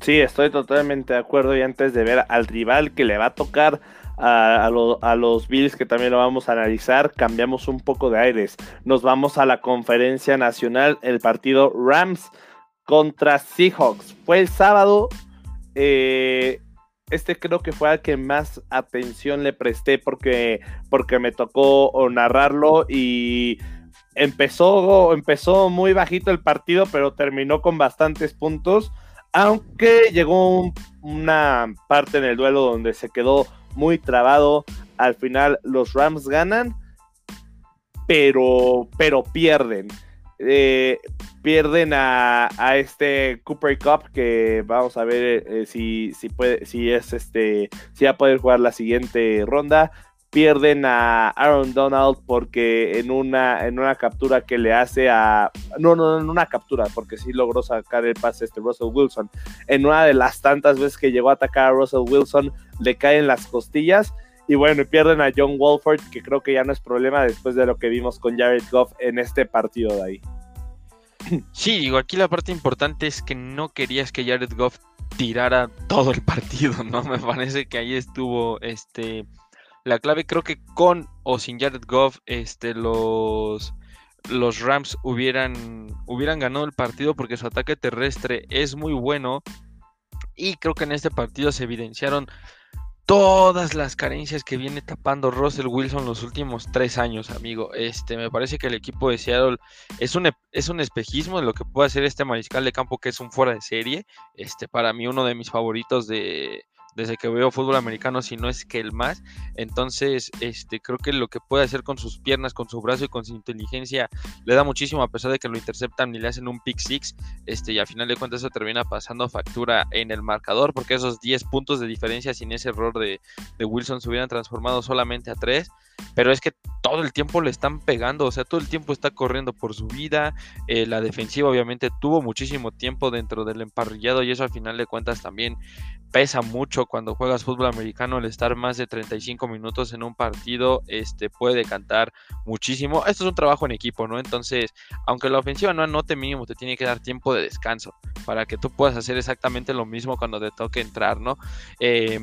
Sí, estoy totalmente de acuerdo y antes de ver al rival que le va a tocar a, los Bills, que también lo vamos a analizar, cambiamos un poco de aires. Nos vamos a la conferencia nacional, el partido Rams contra Seahawks. Fue el sábado. Eh, este creo que fue al que más atención le presté porque, porque me tocó narrarlo y empezó, empezó muy bajito el partido, pero terminó con bastantes puntos. Aunque llegó una parte en el duelo donde se quedó muy trabado. Al final los Rams ganan, pero, pero pierden. Eh, pierden a, este Cooper Cup que vamos a ver eh, si, si puede si es este si va a poder jugar la siguiente ronda pierden a Aaron Donald porque en una en una captura que le hace a no no en una captura porque sí logró sacar el pase este Russell Wilson en una de las tantas veces que llegó a atacar a Russell Wilson le caen las costillas y bueno, pierden a John Wolford, que creo que ya no es problema después de lo que vimos con Jared Goff en este partido de ahí. Sí, digo, aquí la parte importante es que no querías que Jared Goff tirara todo el partido, ¿no? Me parece que ahí estuvo este la clave. Creo que con o sin Jared Goff, este, los, los Rams hubieran, hubieran ganado el partido porque su ataque terrestre es muy bueno. Y creo que en este partido se evidenciaron todas las carencias que viene tapando Russell Wilson los últimos tres años, amigo. Este, me parece que el equipo de Seattle es un, es un espejismo de lo que puede hacer este mariscal de campo que es un fuera de serie. Este, para mí uno de mis favoritos de, desde que veo fútbol americano, si no es que el más. Entonces, este, creo que lo que puede hacer con sus piernas, con su brazo y con su inteligencia le da muchísimo, a pesar de que lo interceptan y le hacen un pick six. Este, y a final de cuentas, eso termina pasando factura en el marcador, porque esos 10 puntos de diferencia sin ese error de, de Wilson se hubieran transformado solamente a 3 pero es que todo el tiempo le están pegando, o sea, todo el tiempo está corriendo por su vida. Eh, la defensiva obviamente tuvo muchísimo tiempo dentro del emparrillado y eso al final de cuentas también pesa mucho cuando juegas fútbol americano, el estar más de 35 minutos en un partido este, puede cantar muchísimo. Esto es un trabajo en equipo, ¿no? Entonces, aunque la ofensiva no anote mínimo, te tiene que dar tiempo de descanso para que tú puedas hacer exactamente lo mismo cuando te toque entrar, ¿no? Eh,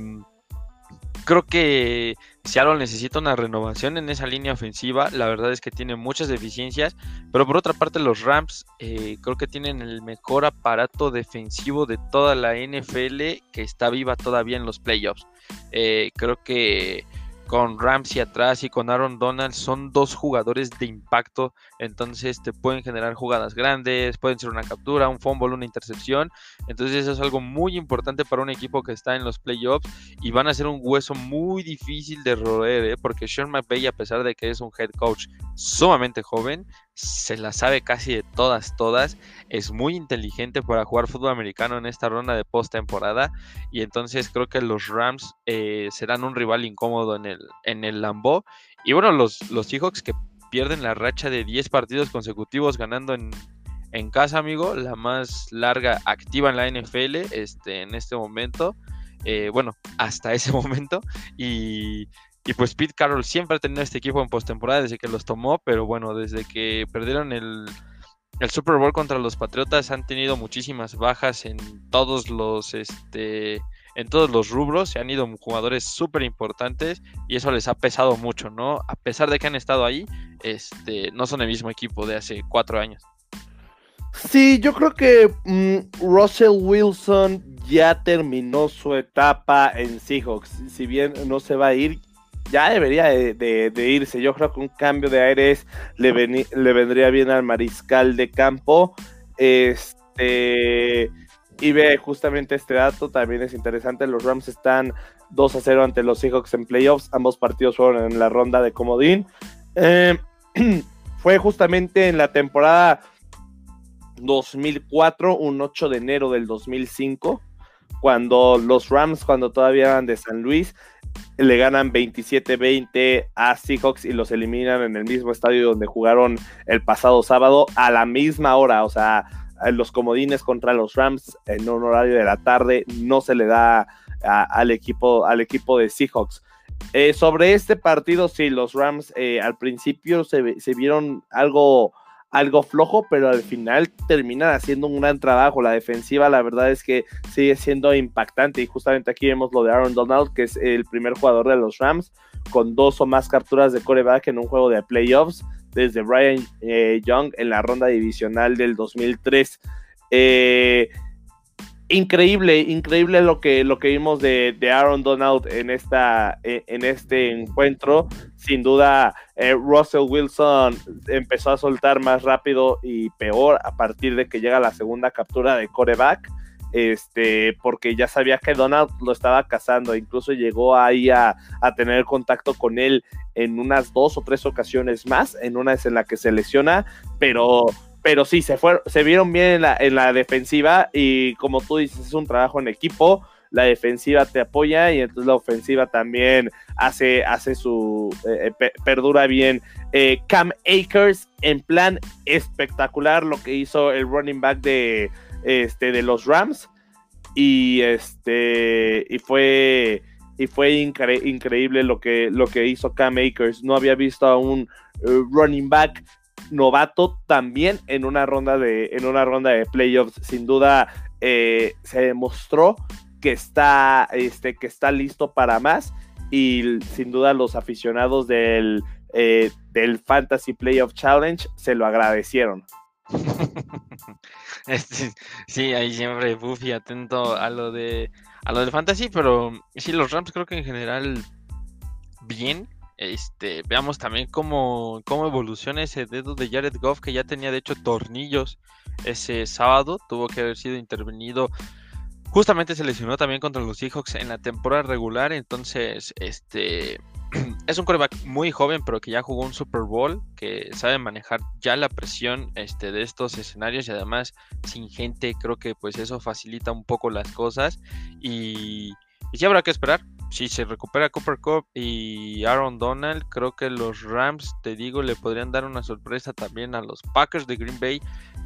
creo que Seattle necesita una renovación en esa línea ofensiva. La verdad es que tiene muchas deficiencias. Pero por otra parte, los Rams eh, creo que tienen el mejor aparato defensivo de toda la NFL que está viva todavía en los playoffs. Eh, creo que con Ramsey atrás y con Aaron Donald son dos jugadores de impacto, entonces te pueden generar jugadas grandes, pueden ser una captura, un fumble, una intercepción, entonces eso es algo muy importante para un equipo que está en los playoffs y van a ser un hueso muy difícil de roer, ¿eh? porque Sean McVay a pesar de que es un head coach sumamente joven, se la sabe casi de todas, todas. Es muy inteligente para jugar fútbol americano en esta ronda de postemporada. Y entonces creo que los Rams eh, serán un rival incómodo en el, en el. Y bueno, los, los Seahawks que pierden la racha de 10 partidos consecutivos ganando en, en casa, amigo. La más larga activa en la NFL este, en este momento. Eh, bueno, hasta ese momento. Y y pues Pete Carroll siempre ha tenido este equipo en postemporada desde que los tomó, pero bueno, desde que perdieron el, Super Bowl contra los Patriotas han tenido muchísimas bajas en todos los este en todos los rubros, se han ido jugadores súper importantes y eso les ha pesado mucho, ¿no? A pesar de que han estado ahí, este, no son el mismo equipo de hace cuatro años. Sí, yo creo que mm, Russell Wilson ya terminó su etapa en Seahawks. Si bien no se va a ir, ya debería de, irse. Yo creo que un cambio de aires le, vendría bien al mariscal de campo. Este. Y ve justamente este dato, también es interesante. Los Rams están 2 a 0 ante los Seahawks en playoffs. Ambos partidos fueron en la ronda de comodín. Eh, fue justamente en la temporada 2004, un 8 de enero del 2005, cuando los Rams, cuando todavía eran de San Luis, le ganan 27-20 a Seahawks y los eliminan en el mismo estadio donde jugaron el pasado sábado a la misma hora, o sea, los comodines contra los Rams en un horario de la tarde no se le da al, equipo, al equipo de Seahawks. Eh, sobre este partido, sí, los Rams eh, al principio se, se vieron algo algo flojo, pero al final terminan haciendo un gran trabajo. La defensiva, la verdad es que sigue siendo impactante. Y justamente aquí vemos lo de Aaron Donald, que es el primer jugador de los Rams, con dos o más capturas de coreback en un juego de playoffs, desde Brian eh, Young en la ronda divisional del 2003. Eh, increíble, increíble lo que, lo que vimos de, Aaron Donald en, esta, en este encuentro. Sin duda, eh, Russell Wilson empezó a soltar más rápido y peor a partir de que llega la segunda captura de coreback. Este, porque ya sabía que Donald lo estaba cazando, incluso llegó ahí a, a, tener contacto con él en unas dos o tres ocasiones más, en una es en la que se lesiona, pero pero sí, se, fue, se vieron bien en la, defensiva y como tú dices, es un trabajo en equipo, la defensiva te apoya y entonces la ofensiva también hace, hace su, eh, eh, perdura bien. Eh, Cam Akers en plan espectacular lo que hizo el running back de, este, de los Rams y, este, y fue, y fue increíble lo que, lo que hizo Cam Akers. No había visto a un running back novato también en una ronda de, en una ronda de playoffs. Sin duda se demostró que está, este, que está listo para más y sin duda los aficionados del, eh, del Fantasy Playoff Challenge se lo agradecieron. Sí, ahí siempre Buffy atento a lo de a lo del fantasy, pero sí los Rams creo que en general bien. Este, veamos también cómo, cómo evoluciona ese dedo de Jared Goff, que ya tenía de hecho tornillos ese sábado, tuvo que haber sido intervenido. Justamente se lesionó también contra los Seahawks en la temporada regular, entonces este es un coreback muy joven, pero que ya jugó un Super Bowl, que sabe manejar ya la presión este, de estos escenarios y además sin gente, creo que pues eso facilita un poco las cosas. Y, y sí habrá que esperar si se recupera Cooper Cup y Aaron Donald, creo que los Rams, te digo, le podrían dar una sorpresa también a los Packers de Green Bay,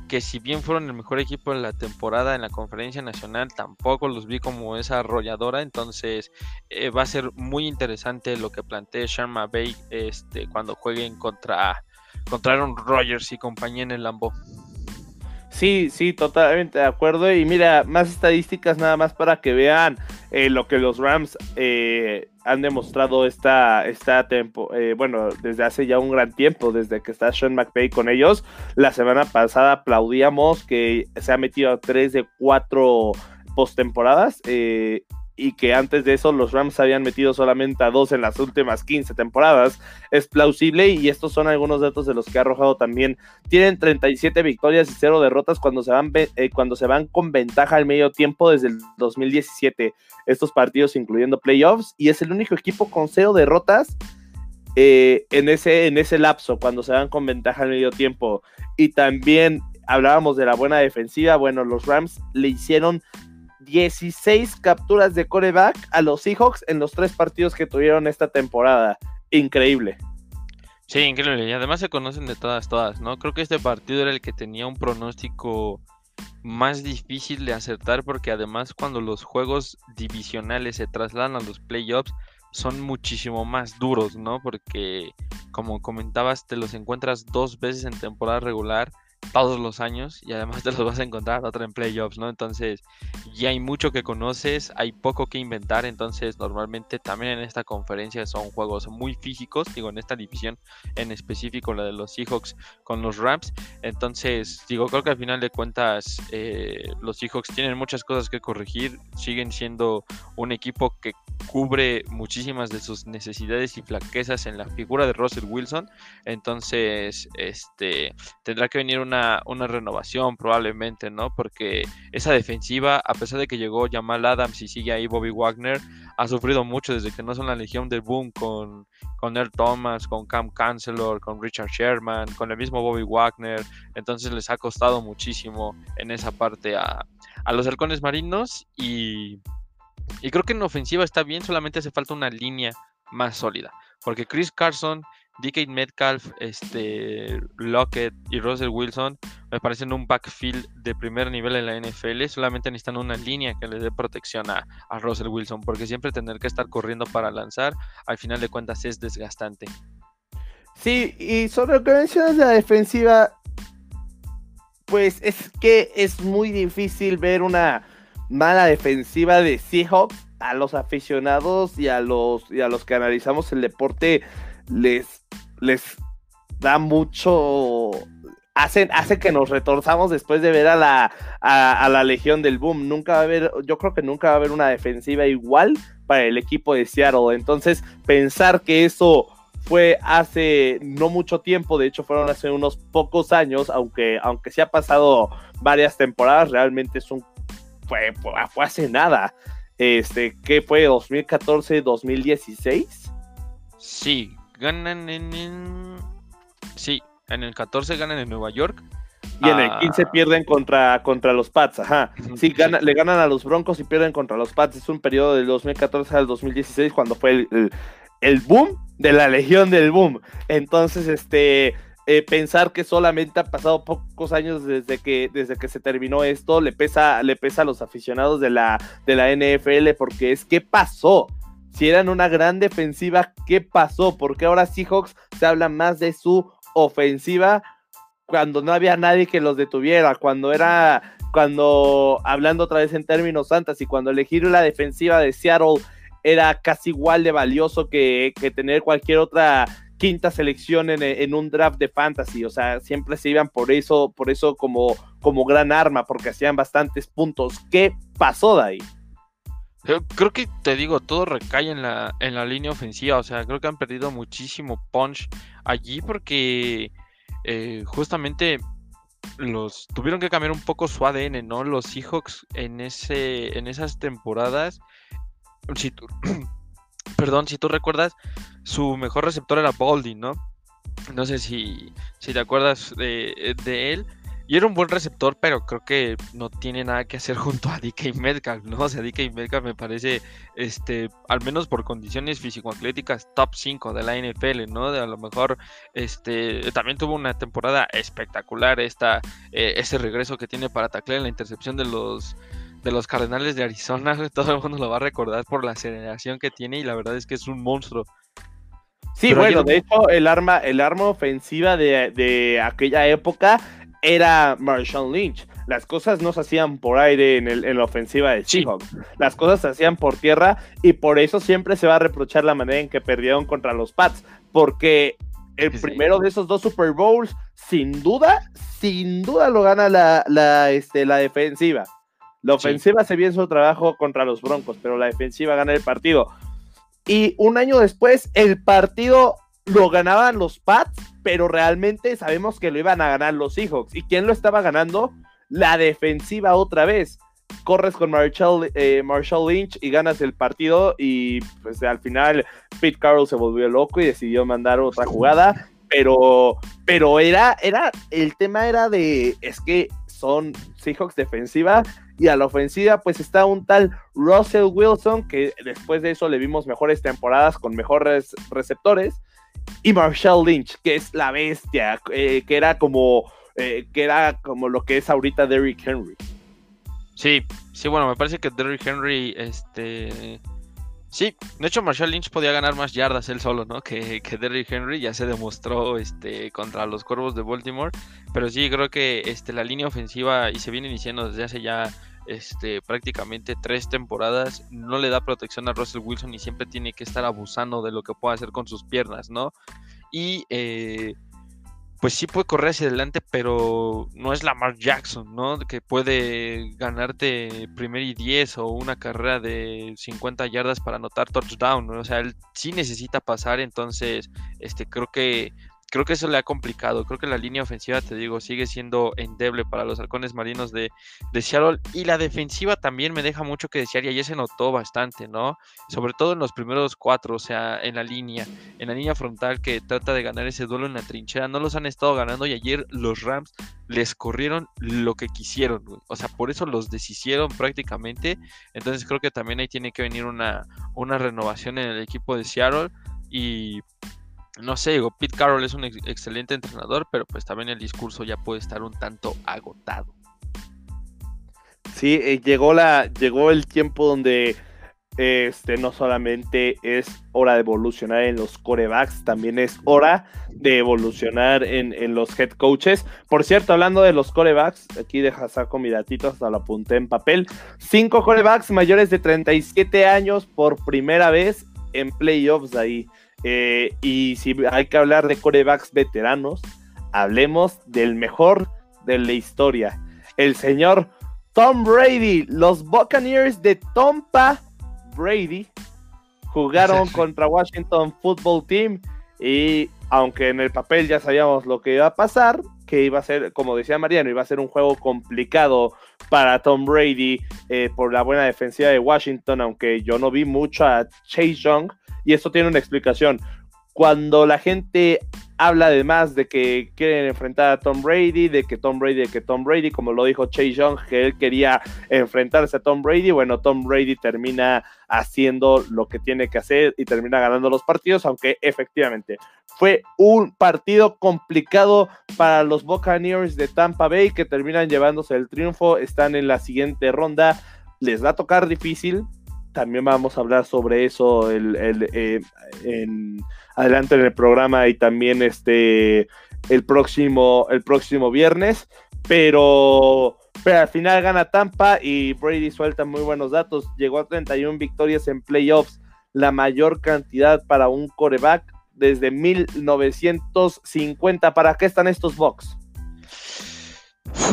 que si bien fueron el mejor equipo de la temporada en la conferencia nacional, tampoco los vi como esa arrolladora, entonces eh, va a ser muy interesante lo que plantee Sharma Bay este, cuando jueguen contra, contra Aaron Rodgers y compañía en el Lambo. Sí, sí, totalmente de acuerdo. Y mira, más estadísticas nada más para que vean eh, lo que los Rams eh, han demostrado esta, esta tempo, eh, bueno, desde hace ya un gran tiempo, desde que está Sean McVay con ellos. La semana pasada aplaudíamos que se ha metido a tres de cuatro postemporadas y que antes de eso los Rams habían metido solamente a dos en las últimas 15 temporadas. Es plausible y estos son algunos datos de los que ha arrojado también. Tienen 37 victorias y 0 derrotas cuando se van, eh, cuando se van con ventaja al medio tiempo desde el 2017. Estos partidos incluyendo playoffs y es el único equipo con 0 derrotas eh, en, ese, en ese lapso cuando se van con ventaja al medio tiempo. Y también hablábamos de la buena defensiva. Bueno, los Rams le hicieron 16 capturas de coreback a los Seahawks en los tres partidos que tuvieron esta temporada. Increíble. Sí, increíble. Y además se conocen de todas, todas, ¿no? Creo que este partido era el que tenía un pronóstico más difícil de acertar porque además cuando los juegos divisionales se trasladan a los playoffs son muchísimo más duros, ¿no? Porque como comentabas, te los encuentras dos veces en temporada regular todos los años y además te los vas a encontrar otra en playoffs, ¿no? Entonces ya hay mucho que conoces, hay poco que inventar, entonces normalmente también en esta conferencia son juegos muy físicos, digo, en esta división en específico, la de los Seahawks con los Rams, entonces digo, creo que al final de cuentas eh, los Seahawks tienen muchas cosas que corregir, siguen siendo un equipo que cubre muchísimas de sus necesidades y flaquezas en la figura de Russell Wilson, entonces este tendrá que venir una, una renovación probablemente, ¿no? Porque esa defensiva, a pesar de que llegó Jamal Adams y sigue ahí Bobby Wagner, ha sufrido mucho desde que no son la legión del boom con, con Earl Thomas, con Cam Chancellor, con Richard Sherman, con el mismo Bobby Wagner. Entonces les ha costado muchísimo en esa parte a, a los halcones marinos y, y creo que en ofensiva está bien, solamente hace falta una línea más sólida. Porque Chris Carson DK Metcalf, este, Lockett y Russell Wilson me parecen un backfield de primer nivel en la NFL. Solamente necesitan una línea que le dé protección a, a Russell Wilson, porque siempre tener que estar corriendo para lanzar, al final de cuentas es desgastante. Sí, y sobre lo que mencionas de la defensiva, pues es que es muy difícil ver una mala defensiva de Seahawks a los aficionados y a los, y a los que analizamos el deporte les, les da mucho hacen, hace que nos retorzamos después de ver a la, a, la Legión del Boom. Nunca va a haber, yo creo que nunca va a haber una defensiva igual para el equipo de Seattle. Entonces, pensar que eso fue hace no mucho tiempo, de hecho fueron hace unos pocos años, aunque, aunque sí ha pasado varias temporadas, realmente es un, fue, fue hace nada. Este, ¿qué fue? ¿2014, 2016? Sí, ganan en, Sí, en el 14 ganan en Nueva York. Y en el 15 ah. pierden contra, contra los Pats, ajá. Sí, le ganan a los Broncos y pierden contra los Pats. Es un periodo del 2014 al 2016 cuando fue el, boom de la Legión del Boom. Entonces, este, eh, pensar que solamente han pasado pocos años desde que, desde que se terminó esto, le pesa, le pesa a los aficionados de la, de la NFL porque es ¿qué pasó? Si eran una gran defensiva, ¿qué pasó? Porque ahora Seahawks se habla más de su ofensiva cuando no había nadie que los detuviera, cuando era, cuando, hablando otra vez en términos santas, y cuando elegir la defensiva de Seattle era casi igual de valioso que, tener cualquier otra quinta selección en, un draft de fantasy, o sea, siempre se iban por eso, por eso como, como gran arma, porque hacían bastantes puntos. ¿Qué pasó de ahí? Creo que te digo, todo recae en la, en la línea ofensiva. O sea, creo que han perdido muchísimo punch allí porque eh, justamente los tuvieron que cambiar un poco su ADN, ¿no? Los Seahawks en ese, en esas temporadas. Si perdón, si tú recuerdas, su mejor receptor era Baldy, ¿no? No sé si, si te acuerdas de, de él. Y era un buen receptor, pero creo que no tiene nada que hacer junto a DK Metcalf, ¿no? O sea, DK Metcalf me parece, este, al menos por condiciones físico-atléticas, top 5 de la NFL, ¿no? De a lo mejor, este, también tuvo una temporada espectacular esta, eh, ese regreso que tiene para taclear en la intercepción de los de los Cardenales de Arizona, todo el mundo lo va a recordar por la aceleración que tiene y la verdad es que es un monstruo. Sí, bueno, de hecho, el arma, el arma ofensiva de, de, aquella época era Marshall Lynch. Las cosas no se hacían por aire en, el, en la ofensiva de Seahawks. Las cosas se hacían por tierra y por eso siempre se va a reprochar la manera en que perdieron contra los Pats. Porque el primero de esos dos Super Bowls, sin duda, sin duda lo gana la, la, este, la defensiva. La ofensiva se viene su trabajo contra los Broncos, pero la defensiva gana el partido. Y un año después, el partido lo ganaban los Pats, pero realmente sabemos que lo iban a ganar los Seahawks. ¿Y quién lo estaba ganando? La defensiva otra vez. Corres con Marshall, eh, Marshall Lynch y ganas el partido y pues al final Pete Carroll se volvió loco y decidió mandar otra jugada, pero, pero era, era, el tema era de, es que son Seahawks defensiva y a la ofensiva pues está un tal Russell Wilson que después de eso le vimos mejores temporadas con mejores receptores y Marshall Lynch, que es la bestia, eh, que era como eh, que era como lo que es ahorita Derrick Henry. Sí, sí, bueno, me parece que Derrick Henry, este, sí, de hecho Marshall Lynch podía ganar más yardas él solo, ¿no? Que, que Derrick Henry ya se demostró, este, contra los Cuervos de Baltimore, pero sí creo que, este, la línea ofensiva y se viene iniciando desde hace ya este, prácticamente tres temporadas, no le da protección a Russell Wilson y siempre tiene que estar abusando de lo que puede hacer con sus piernas, ¿no? Y eh, pues sí puede correr hacia adelante, pero no es Lamar Jackson, ¿no? Que puede ganarte primer y 10 o una carrera de 50 yardas para anotar touchdown. O sea, él sí necesita pasar, entonces, este, creo que creo que eso le ha complicado. Creo que la línea ofensiva, te digo, sigue siendo endeble para los halcones marinos de, Seattle. Y la defensiva también me deja mucho que desear y ayer se notó bastante, ¿no? Sobre todo en los primeros cuatro, o sea, en la línea, en la línea frontal que trata de ganar ese duelo en la trinchera. No los han estado ganando y ayer los Rams les corrieron lo que quisieron, O sea, por eso los deshicieron prácticamente. Entonces creo que también ahí tiene que venir una, una renovación en el equipo de Seattle. Y no sé, digo, Pete Carroll es un excelente entrenador, pero pues también el discurso ya puede estar un tanto agotado. Sí, eh, llegó la, llegó el tiempo donde este no solamente es hora de evolucionar en los corebacks, también es hora de evolucionar en, los head coaches. Por cierto, hablando de los corebacks, aquí deja saco mi datito, hasta lo apunté en papel. Cinco corebacks mayores de 37 años por primera vez en playoffs ahí. Eh, y si hay que hablar de corebacks veteranos, hablemos del mejor de la historia, el señor Tom Brady. Los Buccaneers de Tompa Brady jugaron contra Washington Football Team y aunque en el papel ya sabíamos lo que iba a pasar, que iba a ser, como decía Mariano, iba a ser un juego complicado para Tom Brady eh, por la buena defensiva de Washington, aunque yo no vi mucho a Chase Young, y esto tiene una explicación. Cuando la gente habla además de que quieren enfrentar a Tom Brady, de que Tom Brady, de que Tom Brady, como lo dijo Chase Young, que él quería enfrentarse a Tom Brady, bueno, Tom Brady termina haciendo lo que tiene que hacer y termina ganando los partidos, aunque efectivamente fue un partido complicado para los Buccaneers de Tampa Bay que terminan llevándose el triunfo, están en la siguiente ronda, les va a tocar difícil, también vamos a hablar sobre eso eh, adelante en el programa y también este el próximo, el próximo viernes. Pero, pero al final gana Tampa y Brady suelta muy buenos datos. Llegó a 31 victorias en playoffs, la mayor cantidad para un coreback desde 1950. ¿Para qué están estos Bucks?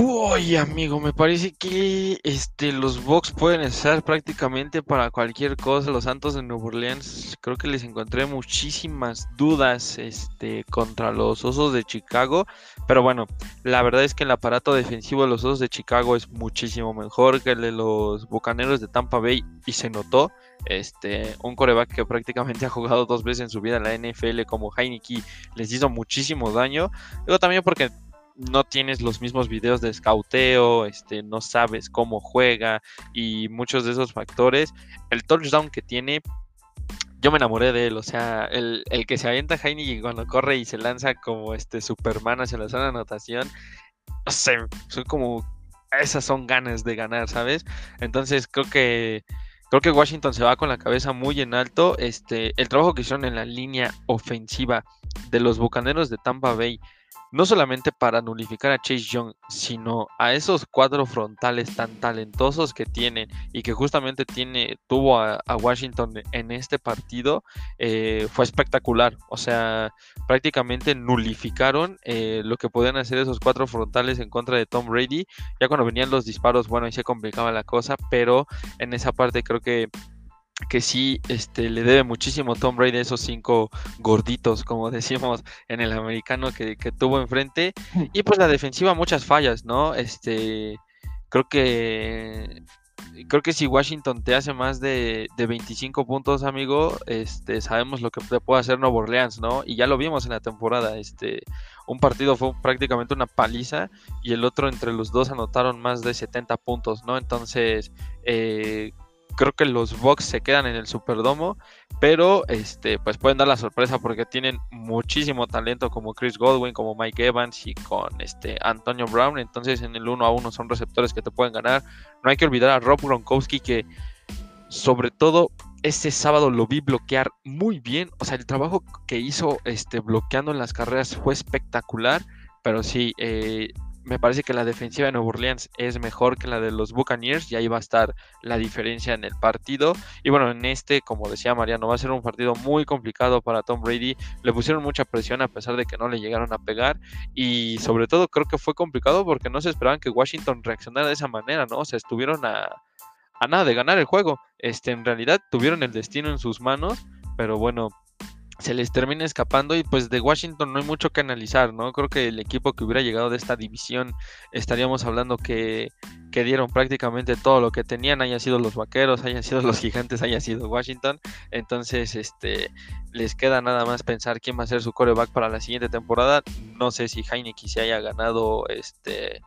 Uy, amigo, me parece que este, los Bucks pueden estar prácticamente para cualquier cosa. Los Santos de Nueva Orleans, creo que les encontré muchísimas dudas este, contra los Osos de Chicago. Pero bueno, la verdad es que el aparato defensivo de los Osos de Chicago es muchísimo mejor que el de los Bucaneros de Tampa Bay y se notó. Este, un coreback que prácticamente ha jugado dos veces en su vida en la NFL como Heineke les hizo muchísimo daño. Luego también porque no tienes los mismos videos de scouteo, este, no sabes cómo juega y muchos de esos factores. El touchdown que tiene, yo me enamoré de él, o sea, el, que se avienta Heineken cuando corre y se lanza como este Superman hacia la zona de anotación, no sé, son como, esas son ganas de ganar, ¿sabes? Entonces creo que creo que Washington se va con la cabeza muy en alto. Este, el trabajo que hicieron en la línea ofensiva de los Bucaneros de Tampa Bay no solamente para nulificar a Chase Young, sino a esos cuatro frontales tan talentosos que tienen y que justamente tiene, tuvo a, Washington en este partido, eh, fue espectacular. O sea, prácticamente nulificaron eh, lo que podían hacer esos cuatro frontales en contra de Tom Brady. Ya cuando venían los disparos, bueno, ahí se complicaba la cosa, pero en esa parte creo que que sí este, le debe muchísimo Tom Brady esos cinco gorditos, como decimos en el americano que, tuvo enfrente. Y pues la defensiva, muchas fallas, ¿no? Este, creo que creo que si Washington te hace más de, de, 25 puntos, amigo, este, sabemos lo que te puede hacer Nuevo Orleans, ¿no? Y ya lo vimos en la temporada. Este, un partido fue prácticamente una paliza y el otro entre los dos anotaron más de 70 puntos, ¿no? Entonces, eh, creo que los Bucks se quedan en el Superdomo, pero este, pues pueden dar la sorpresa porque tienen muchísimo talento como Chris Godwin, como Mike Evans y con este Antonio Brown. Entonces en el uno a uno son receptores que te pueden ganar. No hay que olvidar a Rob Gronkowski que sobre todo este sábado lo vi bloquear muy bien. O sea, el trabajo que hizo este, bloqueando en las carreras fue espectacular. Pero sí, eh, me parece que la defensiva de Nueva Orleans es mejor que la de los Buccaneers y ahí va a estar la diferencia en el partido. Y bueno, en este, como decía Mariano, va a ser un partido muy complicado para Tom Brady. Le pusieron mucha presión a pesar de que no le llegaron a pegar y sobre todo creo que fue complicado porque no se esperaban que Washington reaccionara de esa manera, ¿no? O sea, estuvieron a, a nada de ganar el juego. Este, en realidad tuvieron el destino en sus manos, pero bueno, se les termina escapando y pues de Washington no hay mucho que analizar, ¿no? Creo que el equipo que hubiera llegado de esta división estaríamos hablando que, que dieron prácticamente todo lo que tenían, haya sido los vaqueros, hayan sido los gigantes, haya sido Washington. Entonces, este, les queda nada más pensar quién va a ser su coreback para la siguiente temporada. No sé si Heineken se haya ganado este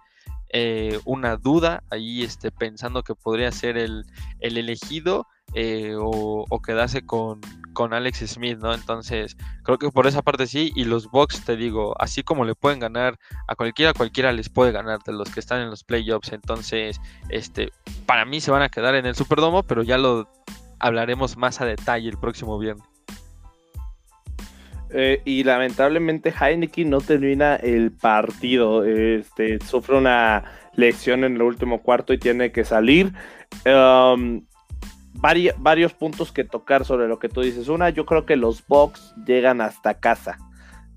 eh, una duda ahí este, pensando que podría ser el, el elegido eh, o, quedarse con, con, Alex Smith, ¿no? Entonces, creo que por esa parte sí, y los Bucks, te digo, así como le pueden ganar a cualquiera, cualquiera les puede ganar de los que están en los playoffs, entonces, este, para mí se van a quedar en el Superdomo, pero ya lo hablaremos más a detalle el próximo viernes. Eh, y lamentablemente Heineken no termina el partido. Este, sufre una lección en el último cuarto y tiene que salir. Um, varios puntos que tocar sobre lo que tú dices. Una, yo creo que los Bucks llegan hasta casa.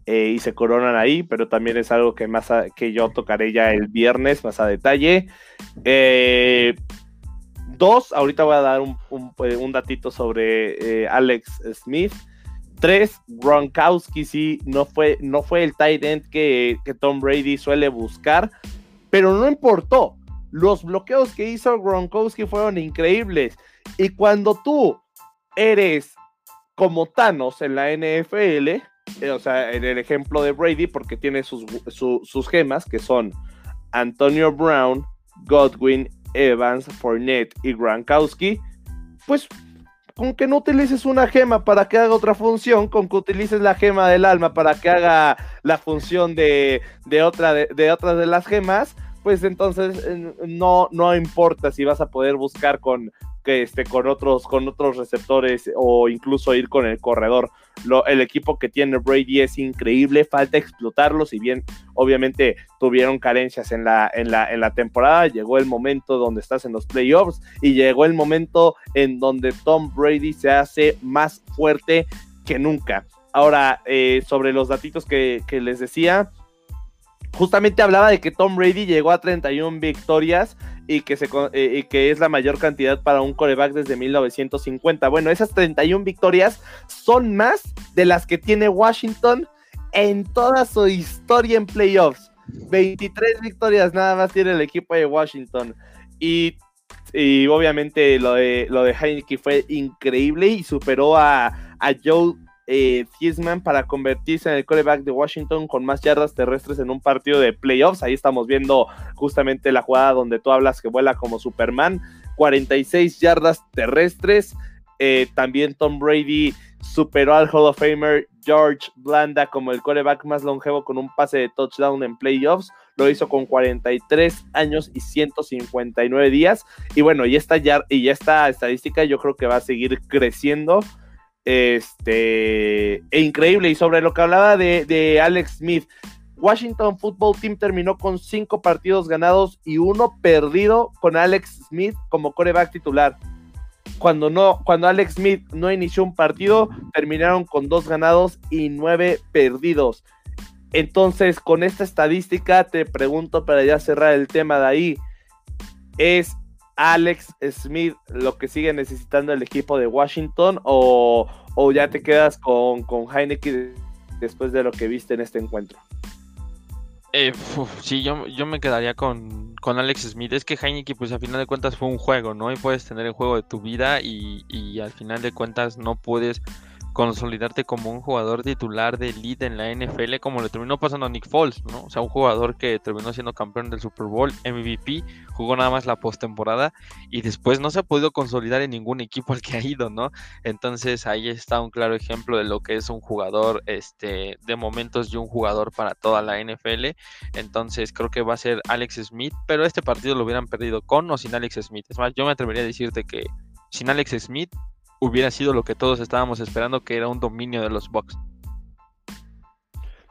eh, y se coronan ahí, pero también es algo que, más que yo tocaré ya el viernes más a detalle. Eh, dos, ahorita voy a dar un, un, datito sobre Alex Smith. Tres, Gronkowski sí no fue, no fue el tight end que, que Tom Brady suele buscar, pero no importó. Los bloqueos que hizo Gronkowski fueron increíbles. Y cuando tú eres como Thanos en la NFL, eh, o sea, en el ejemplo de Brady, porque tiene sus, sus gemas, que son Antonio Brown, Godwin, Evans, Fournette y Gronkowski, pues con que no utilices una gema para que haga otra función, con que utilices la gema del alma para que haga la función de, otra, de, de otras de las gemas, pues entonces eh, no, no importa si vas a poder buscar con, que esté con otros, con otros receptores o incluso ir con el corredor. Lo, el equipo que tiene Brady es increíble, falta explotarlo, si bien obviamente tuvieron carencias en la, en la, en la temporada, llegó el momento donde estás en los playoffs y llegó el momento en donde Tom Brady se hace más fuerte que nunca. Ahora, eh, sobre los datitos que, que les decía, justamente hablaba de que Tom Brady llegó a 31 victorias y que, se, eh, y que es la mayor cantidad para un coreback desde 1950. Bueno, esas 31 victorias son más de las que tiene Washington en toda su historia en playoffs. 23 victorias nada más tiene el equipo de Washington. Y, obviamente lo de, lo de Heineken fue increíble y superó a, a Joe eh, para convertirse en el coreback de Washington con más yardas terrestres en un partido de playoffs. Ahí estamos viendo justamente la jugada donde tú hablas que vuela como Superman. 46 yardas terrestres. Eh, también Tom Brady superó al Hall of Famer George Blanda como el coreback más longevo con un pase de touchdown en playoffs. Lo hizo con 43 años y 159 días. Y bueno, y esta, y esta estadística yo creo que va a seguir creciendo este, e increíble. Y sobre lo que hablaba de, Alex Smith, Washington Football Team terminó con cinco partidos ganados y uno perdido con Alex Smith como coreback titular. Cuando, no, cuando Alex Smith no inició un partido, terminaron con dos ganados y nueve perdidos. Entonces, con esta estadística, te pregunto para ya cerrar el tema de ahí, ¿es Alex Smith lo que sigue necesitando el equipo de Washington o, ya te quedas con, con Heineken después de lo que viste en este encuentro? Eh, sí, yo, yo me quedaría con, Alex Smith. Es que Heineken, pues al final de cuentas fue un juego, ¿no? Y puedes tener el juego de tu vida y, y al final de cuentas no puedes consolidarte como un jugador titular de elite en la NFL como le terminó pasando a Nick Foles, ¿no? O sea, un jugador que terminó siendo campeón del Super Bowl, MVP, jugó nada más la postemporada y después no se ha podido consolidar en ningún equipo al que ha ido, ¿no? Entonces ahí está un claro ejemplo de lo que es un jugador este de momentos y un jugador para toda la NFL. Entonces creo que va a ser Alex Smith, pero este partido lo hubieran perdido con o sin Alex Smith. Es más, yo me atrevería a decirte que sin Alex Smith hubiera sido lo que todos estábamos esperando, que era un dominio de los Bucks.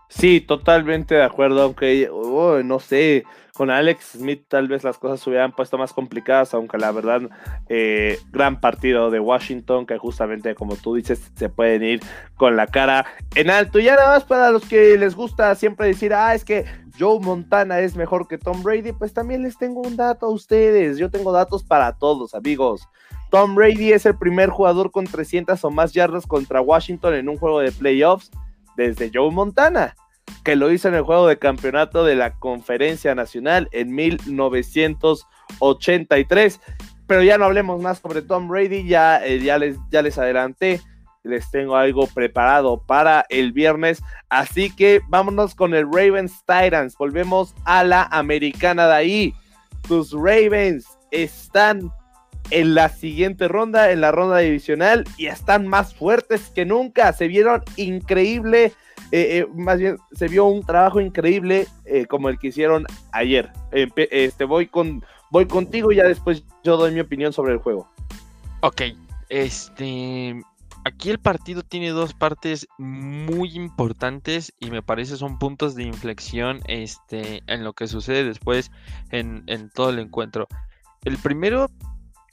Sí, totalmente de acuerdo, aunque oh, no sé, con Alex Smith tal vez las cosas se hubieran puesto más complicadas, aunque la verdad, eh, gran partido de Washington, que justamente como tú dices, se pueden ir con la cara en alto. Y nada más para los que les gusta siempre decir, ah, es que Joe Montana es mejor que Tom Brady, pues también les tengo un dato a ustedes, yo tengo datos para todos, amigos. Tom Brady es el primer jugador con 300 o más yardas contra Washington en un juego de playoffs desde Joe Montana, que lo hizo en el juego de campeonato de la Conferencia Nacional en 1983. Pero ya no hablemos más sobre Tom Brady, ya, eh, les, les adelanté, les tengo algo preparado para el viernes. Así que vámonos con el Ravens Titans. Volvemos a la americana de ahí. Tus Ravens están en la siguiente ronda, en la ronda divisional, y están más fuertes que nunca. Se vieron increíble, eh, eh, más bien se vio un trabajo increíble eh, como el que hicieron ayer. este, voy, con, voy contigo y ya después yo doy mi opinión sobre el juego. Ok, este... Aquí el partido tiene dos partes muy importantes y me parece son puntos de inflexión este, en lo que sucede después en, en todo el encuentro. El primero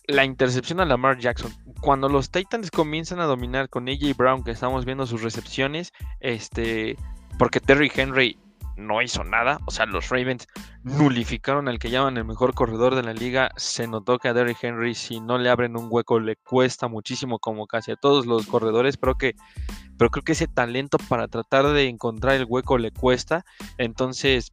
la intercepción a Lamar Jackson. Cuando los Titans comienzan a dominar con AJ Brown, que estamos viendo sus recepciones, este, porque Terry Henry no hizo nada. O sea, los Ravens nulificaron al que llaman el mejor corredor de la liga. Se notó que a Derrick Henry, si no le abren un hueco, le cuesta muchísimo, como casi a todos los corredores. Pero que, pero creo que ese talento para tratar de encontrar el hueco le cuesta. Entonces.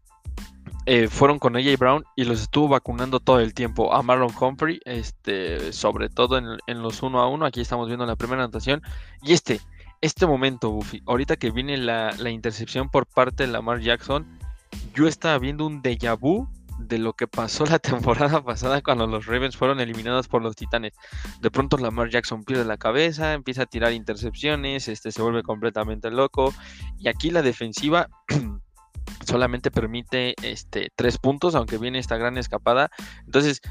Eh, fueron con AJ Brown y los estuvo vacunando todo el tiempo a Marlon Humphrey, este, sobre todo en, en los uno a uno. Aquí estamos viendo la primera anotación. Y este, este momento, Buffy, ahorita que viene la, intercepción por parte de Lamar Jackson, yo estaba viendo un déjà vu de lo que pasó la temporada pasada cuando los Ravens fueron eliminados por los Titanes. De pronto Lamar Jackson pierde la cabeza, empieza a tirar intercepciones, este se vuelve completamente loco y aquí la defensiva solamente permite este tres puntos, aunque viene esta gran escapada. Entonces,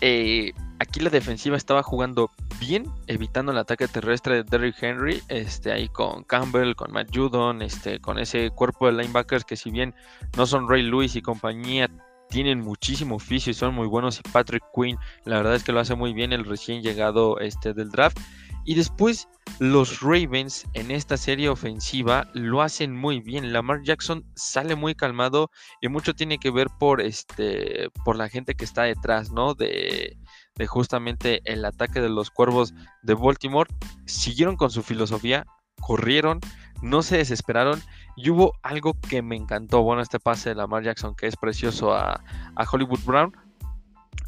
eh, aquí la defensiva estaba jugando bien, evitando el ataque terrestre de Derrick Henry, este, ahí con Campbell, con Matt Judon, este, con ese cuerpo de linebackers que si bien no son Ray Lewis y compañía, tienen muchísimo oficio y son muy buenos. Y Patrick Quinn, la verdad es que lo hace muy bien el recién llegado este, del draft. Y después los Ravens en esta serie ofensiva lo hacen muy bien. Lamar Jackson sale muy calmado y mucho tiene que ver por este por la gente que está detrás, ¿no? De, de justamente el ataque de los Cuervos de Baltimore. Siguieron con su filosofía, corrieron, no se desesperaron y hubo algo que me encantó. Bueno, este pase de Lamar Jackson que es precioso a, a Hollywood Brown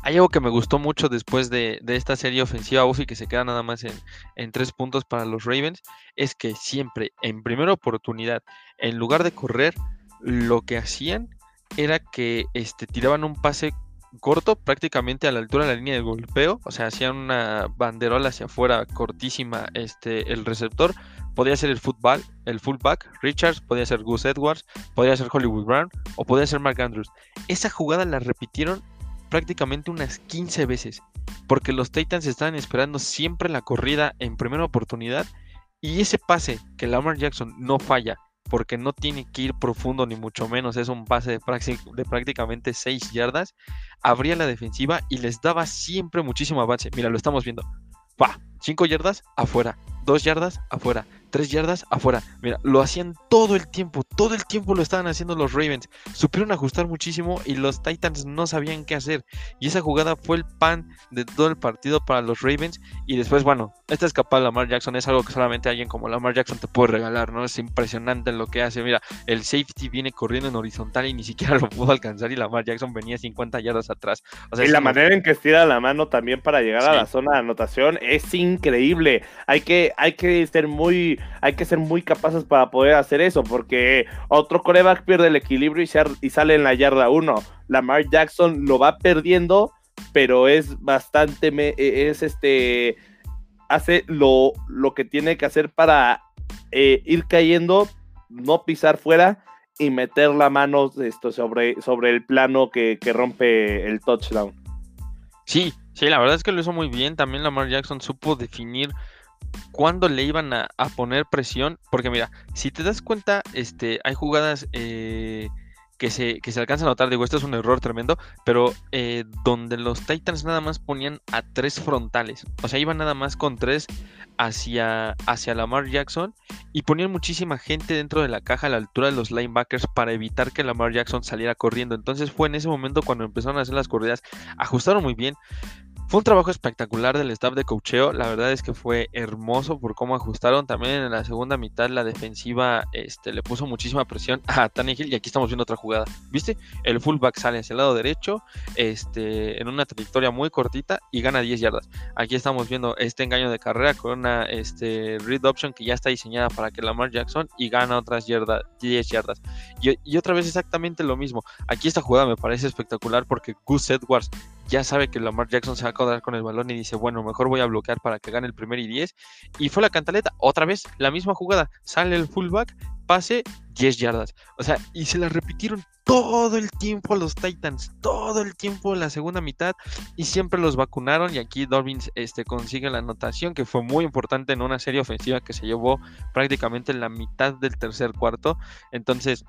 hay algo que me gustó mucho después de, esta serie ofensiva Buffy que se queda nada más en, tres puntos para los Ravens, es que siempre en primera oportunidad, en lugar de correr, lo que hacían era que este, tiraban un pase corto, prácticamente a la altura de la línea de golpeo, o sea, hacían una banderola hacia afuera cortísima este, el receptor, podía ser el fútbol, el fullback, Richards, podía ser Gus Edwards, podía ser Hollywood Brown o podía ser Mark Andrews. Esa jugada la repitieron prácticamente unas 15 veces, porque los Titans estaban esperando siempre la corrida en primera oportunidad y ese pase que Lamar Jackson no falla, porque no tiene que ir profundo ni mucho menos, es un pase de, de prácticamente 6 yardas, abría la defensiva y les daba siempre muchísimo avance. Mira, lo estamos viendo. Va, 5 yardas afuera, 2 yardas afuera, tres yardas afuera. Mira, lo hacían todo el tiempo, todo el tiempo lo estaban haciendo los Ravens. Supieron ajustar muchísimo y los Titans no sabían qué hacer. Y esa jugada fue el pan de todo el partido para los Ravens. Y después, bueno, esta escapada de Lamar Jackson es algo que solamente alguien como Lamar Jackson te puede regalar, ¿no? Es impresionante lo que hace. Mira, el safety viene corriendo en horizontal y ni siquiera lo pudo alcanzar. Y Lamar Jackson venía 50 yardas atrás. y la manera en que estira la mano también para llegar a la zona de anotación es increíble. Hay que, hay que ser muy hay que ser muy capaces para poder hacer eso, porque otro coreback pierde el equilibrio y, sale en la yarda 1. Lamar Jackson lo va perdiendo, pero es bastante, e, es este, hace lo, lo que tiene que hacer para eh, ir cayendo, no pisar fuera y meter la mano esto, sobre, sobre el plano que, que rompe el touchdown. Sí, sí, la verdad es que lo hizo muy bien. También Lamar Jackson supo definir cuándo le iban a, poner presión. Porque mira, si te das cuenta, este, hay jugadas eh, que, se, que se alcanzan a notar. Digo, esto es un error tremendo. Pero eh, donde los Titans nada más ponían a tres frontales. O sea, iban nada más con tres hacia, hacia Lamar Jackson. Y ponían muchísima gente dentro de la caja a la altura de los linebackers para evitar que Lamar Jackson saliera corriendo. Entonces fue en ese momento cuando empezaron a hacer las corridas. Ajustaron muy bien. Fue un trabajo espectacular del staff de cocheo. La verdad es que fue hermoso por cómo ajustaron. También en la segunda mitad la defensiva este, le puso muchísima presión a Tannehill. Y aquí estamos viendo otra jugada. ¿Viste? El fullback sale hacia el lado derecho este, en una trayectoria muy cortita y gana 10 yardas. Aquí estamos viendo este engaño de carrera con una este, read option que ya está diseñada para que Lamar Jackson y gana otras 10 yardas. Y, y otra vez exactamente lo mismo. Aquí esta jugada me parece espectacular porque Gus Edwards ya sabe que Lamar Jackson se va a quedar con el balón y dice, bueno, mejor voy a bloquear para que gane el primer y 10. Y fue la cantaleta, otra vez, la misma jugada, sale el fullback, pase, 10 yardas. O sea, y se la repitieron todo el tiempo a los Titans, todo el tiempo en la segunda mitad y siempre los vacunaron y aquí Dobbins este, consigue la anotación que fue muy importante en una serie ofensiva que se llevó prácticamente la mitad del tercer cuarto. Entonces,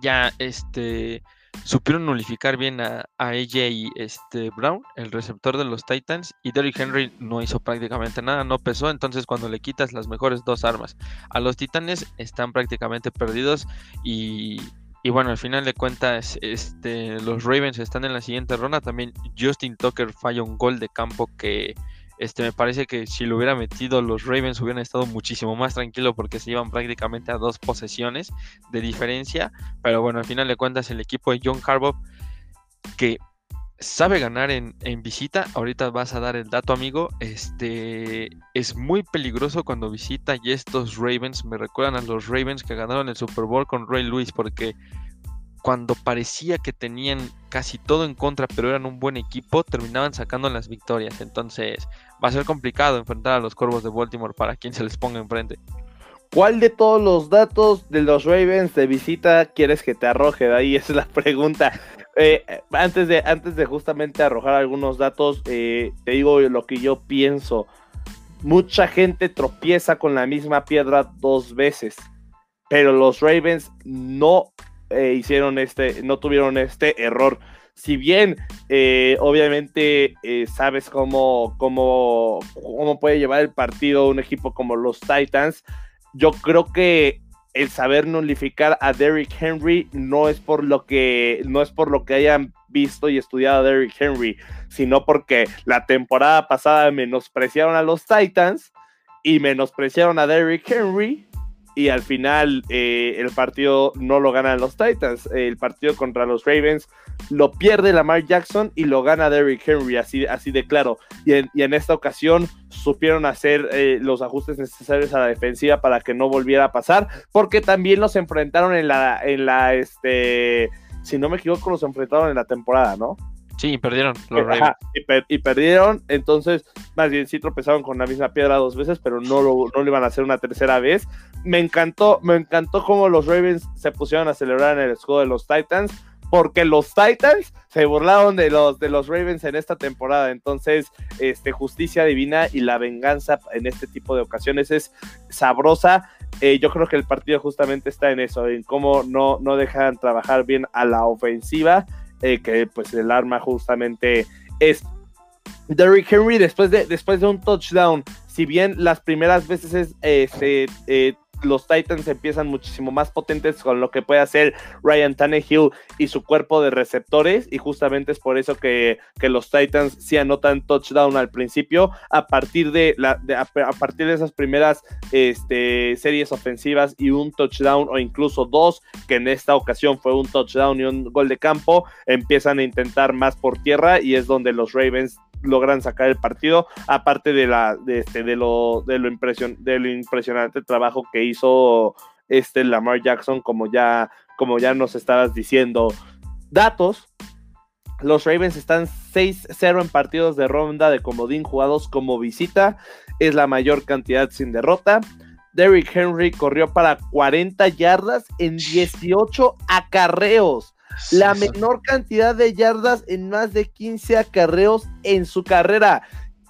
ya este supieron nulificar bien a, a AJ este, Brown, el receptor de los Titans, y Derrick Henry no hizo prácticamente nada, no pesó, entonces cuando le quitas las mejores dos armas a los Titanes están prácticamente perdidos y, y bueno, al final de cuentas este, los Ravens están en la siguiente ronda, también Justin Tucker falla un gol de campo que este, me parece que si lo hubiera metido los Ravens hubieran estado muchísimo más tranquilo porque se iban prácticamente a dos posesiones de diferencia. Pero bueno, al final de cuentas el equipo de John Harbaugh que sabe ganar en, visita. Ahorita vas a dar el dato, amigo. Este es muy peligroso cuando visita y estos Ravens me recuerdan a los Ravens que ganaron el Super Bowl con Ray Lewis porque cuando parecía que tenían casi todo en contra, pero eran un buen equipo, terminaban sacando las victorias. Entonces, va a ser complicado enfrentar a los Corvos de Baltimore para quien se les ponga enfrente. ¿Cuál de todos los datos de los Ravens de visita quieres que te arroje? De ahí es la pregunta. Eh, antes, de, antes de justamente arrojar algunos datos, eh, te digo lo que yo pienso. Mucha gente tropieza con la misma piedra dos veces, pero los Ravens no eh, hicieron este, no tuvieron este error. Si bien, eh, obviamente, eh, sabes cómo, cómo, cómo puede llevar el partido un equipo como los Titans, yo creo que el saber nulificar a Derrick Henry no es por lo que no es por lo que hayan visto y estudiado a Derrick Henry, sino porque la temporada pasada menospreciaron a los Titans y menospreciaron a Derrick Henry y al final eh, el partido no lo ganan los Titans. El partido contra los Ravens lo pierde Lamar Jackson y lo gana Derrick Henry, así, así de claro. Y en, esta ocasión supieron hacer eh, los ajustes necesarios a la defensiva para que no volviera a pasar, porque también los enfrentaron en la, en la, este, si no me equivoco, los enfrentaron en la temporada, ¿no? Sí, perdieron. y, perdieron, entonces, más bien sí tropezaron con la misma piedra dos veces, pero no lo, no lo iban a hacer una tercera vez. Me encantó, me encantó cómo los Ravens se pusieron a celebrar en el escudo de los Titans, porque los Titans se burlaron de los, de los Ravens en esta temporada. Entonces, este, justicia divina y la venganza en este tipo de ocasiones es sabrosa. Eh, yo creo que el partido justamente está en eso, en cómo no, no dejan trabajar bien a la ofensiva eh, que pues el arma justamente es Derrick Henry después de, después de un touchdown. Si bien las primeras veces es, este, eh, los Titans empiezan muchísimo más potentes con lo que puede hacer Ryan Tannehill y su cuerpo de receptores y justamente es por eso que, los Titans sí anotan touchdown al principio a partir de, la, a, partir de esas primeras este, series ofensivas y un touchdown o incluso dos que en esta ocasión fue un touchdown y un gol de campo empiezan a intentar más por tierra y es donde los Ravens logran sacar el partido, aparte de la de este de lo de lo impresion, de lo impresionante trabajo que hizo este Lamar Jackson como ya como ya nos estabas diciendo. Datos los Ravens están 6-0 en partidos de ronda de comodín jugados como visita. Es la mayor cantidad sin derrota. Derrick Henry corrió para 40 yardas en 18 acarreos la menor cantidad de yardas en más de 15 acarreos en su carrera.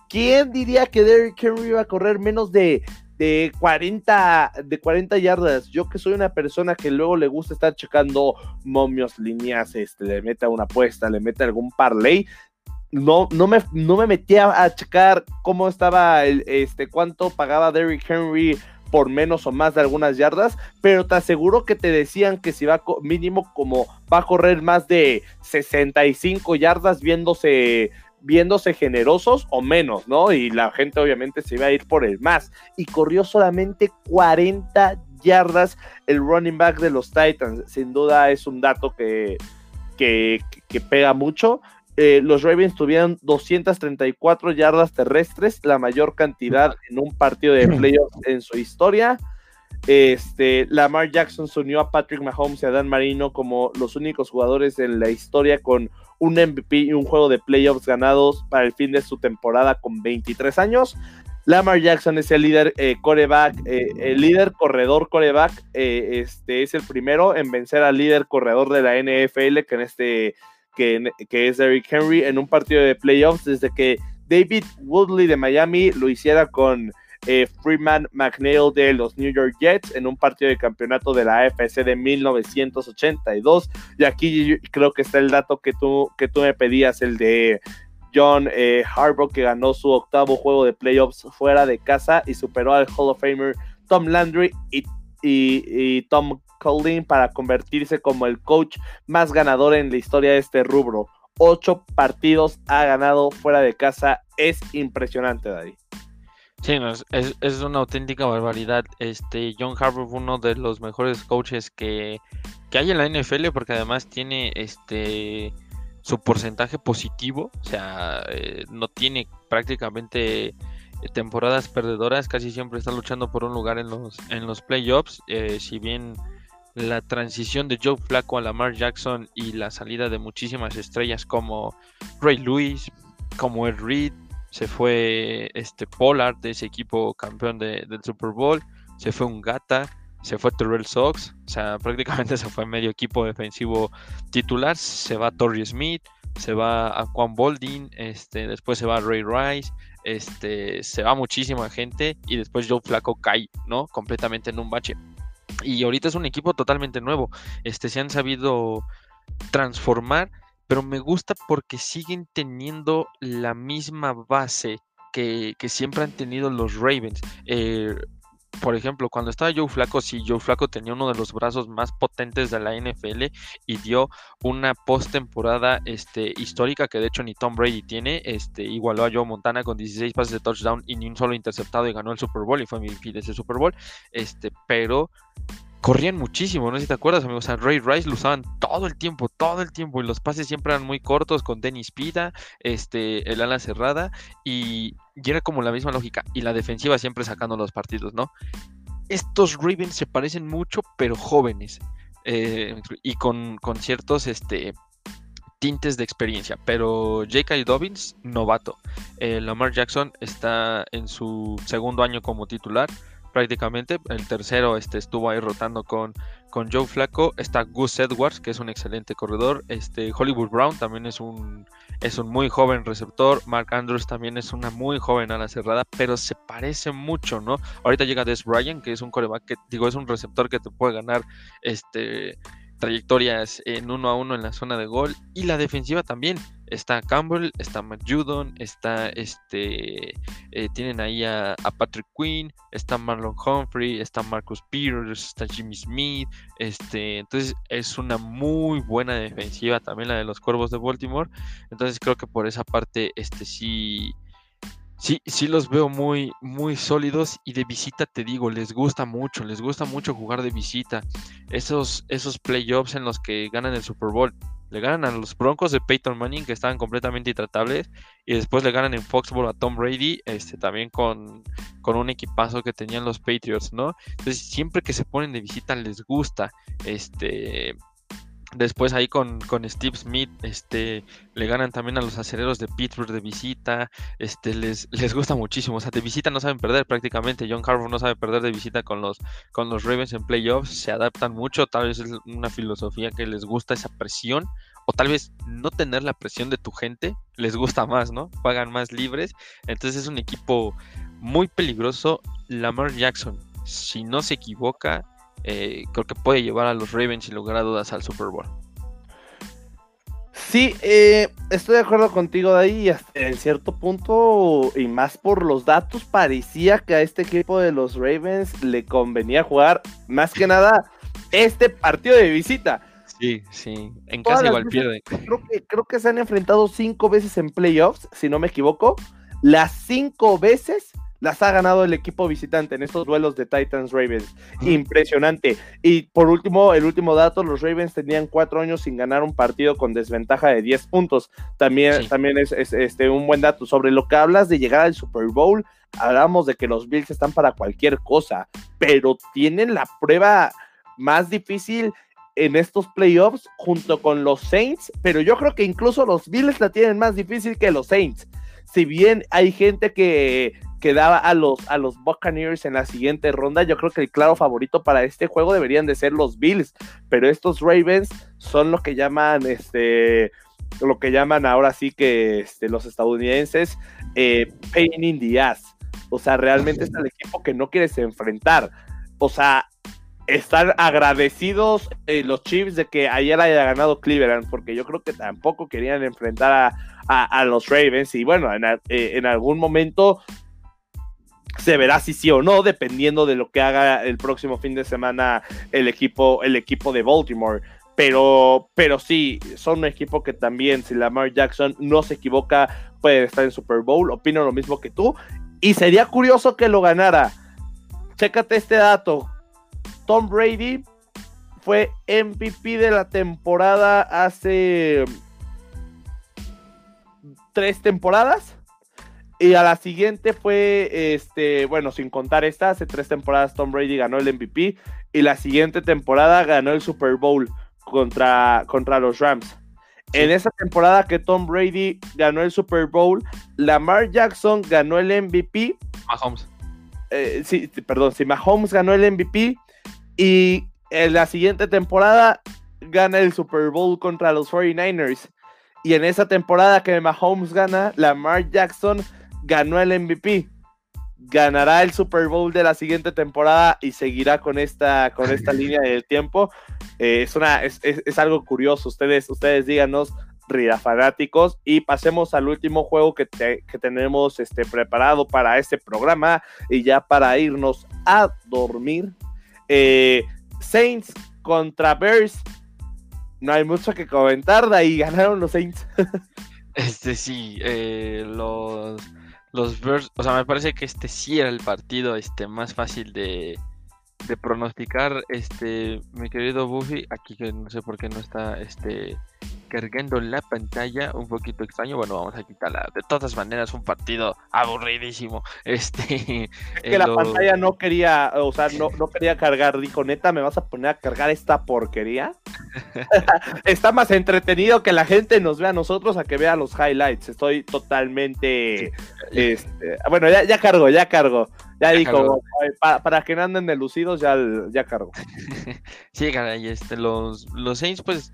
¿Quién diría que Derrick Henry iba a correr menos de, de, 40, de 40 yardas? Yo que soy una persona que luego le gusta estar checando momios, líneas, este, le mete una apuesta, le mete algún parlay. No, no, me, no me metía a checar cómo estaba, el, este, cuánto pagaba Derrick Henry por menos o más de algunas yardas, pero te aseguro que te decían que si va mínimo como va a correr más de 65 yardas viéndose viéndose generosos o menos, ¿no? Y la gente obviamente se iba a ir por el más. Y corrió solamente 40 yardas el running back de los Titans. Sin duda es un dato que, que, que pega mucho. Eh, los Ravens tuvieron 234 yardas terrestres, la mayor cantidad en un partido de playoffs en su historia. Este, Lamar Jackson se unió a Patrick Mahomes y a Dan Marino como los únicos jugadores en la historia con un MVP y un juego de playoffs ganados para el fin de su temporada con 23 años. Lamar Jackson es el líder eh, coreback, eh, el líder corredor coreback, este es el primero en vencer al líder corredor de la NFL, que en este que, es Eric Henry en un partido de playoffs desde que David Woodley de Miami lo hiciera con eh, Freeman McNeil de los New York Jets en un partido de campeonato de la AFC de 1982. Y aquí creo que está el dato que tú, que tú me pedías, el de John eh, Harbaugh, que ganó su octavo juego de playoffs fuera de casa y superó al Hall of Famer Tom Landry y, y Tom Colin para convertirse como el coach más ganador en la historia de este rubro. Ocho partidos ha ganado fuera de casa. Es impresionante, Daddy. Sí, es, una auténtica barbaridad. Este John Harbaugh uno de los mejores coaches que, hay en la NFL porque además tiene este su porcentaje positivo, o sea, eh, no tiene prácticamente temporadas perdedoras, casi siempre está luchando por un lugar en los en los playoffs, eh, si bien la transición de Joe Flacco a Lamar Jackson y la salida de muchísimas estrellas como Ray Lewis, como Ed Reed, se fue este Pollard de ese equipo campeón del Super Bowl, se fue un Gata, se fue Terrell Sox, o sea, prácticamente se fue medio equipo defensivo titular, se va Torrey Smith, se va a Juan Boldin, este, después se va Ray Rice, este, se va muchísima gente y después Joe Flacco cae, ¿no? Completamente en un bache. Y ahorita es un equipo totalmente nuevo. Este, se han sabido transformar, pero me gusta porque siguen teniendo la misma base que, siempre han tenido los Ravens. Eh, por ejemplo, cuando estaba Joe Flaco, sí, Joe Flaco tenía uno de los brazos más potentes de la NFL y dio una postemporada este, histórica que de hecho ni Tom Brady tiene. Este, igualó a Joe Montana con 16 pases de touchdown y ni un solo interceptado y ganó el Super Bowl y fue mi de ese Super Bowl. Este, pero corrían muchísimo, no sé si te acuerdas, amigos. O sea, Ray Rice lo usaban todo el tiempo, todo el tiempo. Y los pases siempre eran muy cortos con Dennis Pita, este, el ala cerrada. Y, era como la misma lógica. Y la defensiva siempre sacando los partidos, ¿no? Estos Ravens se parecen mucho, pero jóvenes. Eh, y con, con ciertos este, tintes de experiencia. Pero J.K. Dobbins, novato. Eh, Lamar Jackson está en su segundo año como titular prácticamente. El tercero este, estuvo ahí rotando con, con Joe Flaco. Está Gus Edwards, que es un excelente corredor. Este, Hollywood Brown también es un, es un muy joven receptor. Mark Andrews también es una muy joven ala cerrada, pero se parece mucho, ¿no? Ahorita llega Des Bryant, que es un coreback que, digo, es un receptor que te puede ganar este trayectorias en uno a uno en la zona de gol y la defensiva también. Está Campbell, está Matt Judon, está este, eh, tienen ahí a, Patrick Quinn, está Marlon Humphrey, está Marcus Peters, está Jimmy Smith, este, entonces es una muy buena defensiva también la de los Cuervos de Baltimore, entonces creo que por esa parte, este sí, Sí, sí los veo muy, muy sólidos y de visita te digo, les gusta mucho, les gusta mucho jugar de visita. Esos, esos playoffs en los que ganan el Super Bowl, le ganan a los Broncos de Peyton Manning que estaban completamente intratables y después le ganan en Foxborough a Tom Brady, este, también con, con un equipazo que tenían los Patriots, ¿no? Entonces siempre que se ponen de visita les gusta, este, Después ahí con, Steve Smith, este, le ganan también a los acereros de Pittsburgh de visita, este, les, les gusta muchísimo, o sea, de visita no saben perder prácticamente, John Harbaugh no sabe perder de visita con los, con los Ravens en playoffs, se adaptan mucho, tal vez es una filosofía que les gusta esa presión, o tal vez no tener la presión de tu gente, les gusta más, ¿no? Pagan más libres, entonces es un equipo muy peligroso, Lamar Jackson, si no se equivoca, eh, creo que puede llevar a los Ravens sin lugar a dudas al Super Bowl. Sí, eh, estoy de acuerdo contigo de ahí. En cierto punto, y más por los datos, parecía que a este equipo de los Ravens le convenía jugar más que nada este partido de visita. Sí, sí. En casa igual pierde. Creo que, creo que se han enfrentado cinco veces en playoffs, si no me equivoco. Las cinco veces las ha ganado el equipo visitante en estos duelos de Titans Ravens. Impresionante. Y por último, el último dato, los Ravens tenían cuatro años sin ganar un partido con desventaja de 10 puntos. También, también es, este, un buen dato. Sobre lo que hablas de llegar al Super Bowl, hablamos de que los Bills están para cualquier cosa, pero tienen la prueba más difícil en estos playoffs junto con los Saints, pero yo creo que incluso los Bills la tienen más difícil que los Saints. Si bien hay gente que que daba a los, a los Buccaneers en la siguiente ronda. Yo creo que el claro favorito para este juego deberían de ser los Bills, pero estos Ravens son lo que llaman, este, lo que llaman ahora sí que este, los estadounidenses eh, pain in the ass. O sea, realmente es el equipo que no quieres enfrentar. O sea, están agradecidos eh, los Chiefs de que ayer haya ganado Cleveland, porque yo creo que tampoco querían enfrentar a, los Ravens. Y bueno, en, eh, en, algún momento se verá si sí o no, dependiendo de lo que haga el próximo fin de semana el equipo, el equipo de Baltimore. Pero, pero sí, son un equipo que también, si Lamar Jackson no se equivoca, puede estar en Super Bowl. Opino lo mismo que tú. Y sería curioso que lo ganara. Chécate este dato. Tom Brady fue MVP de la temporada hace tres temporadas. Y a la siguiente fue, este, bueno, sin contar esta, hace tres temporadas Tom Brady ganó el MVP. Y la siguiente temporada ganó el Super Bowl contra, contra los Rams. En esa temporada que Tom Brady ganó el Super Bowl, Lamar Jackson ganó el MVP. Mahomes. Eh, sí, perdón, sí, Mahomes ganó el MVP. Y en la siguiente temporada gana el Super Bowl contra los 49ers. Y en esa temporada que Mahomes gana, Lamar Jackson ganó el MVP. Ganará el Super Bowl de la siguiente temporada y seguirá con esta, con esta línea del tiempo. Eh, es, una, es, algo curioso. Ustedes, ustedes díganos, Rida fanáticos. Y pasemos al último juego que, que tenemos este, preparado para este programa. Y ya para irnos a dormir. Eh, Saints contra Bears. No hay mucho que comentar, de ahí ganaron los Saints. este sí, eh, los los Bears, o sea, me parece que este sí era el partido este, más fácil de, de pronosticar. Este, mi querido Buffy, aquí que no sé por qué no está este cargando la pantalla, un poquito extraño. Bueno, vamos a quitarla. De todas maneras, un partido aburridísimo. Este. Es que la pantalla no quería, o sea, no, no quería cargar. Dijo, neta, ¿me vas a poner a cargar esta porquería? Está más entretenido que la gente nos vea a nosotros a que vea los highlights. Estoy totalmente. Este, bueno, ya, ya cargo, ya cargo. Ya, dijo, para, que no anden delucidos, ya, ya cargo. sí, caray, este, los, los Saints, pues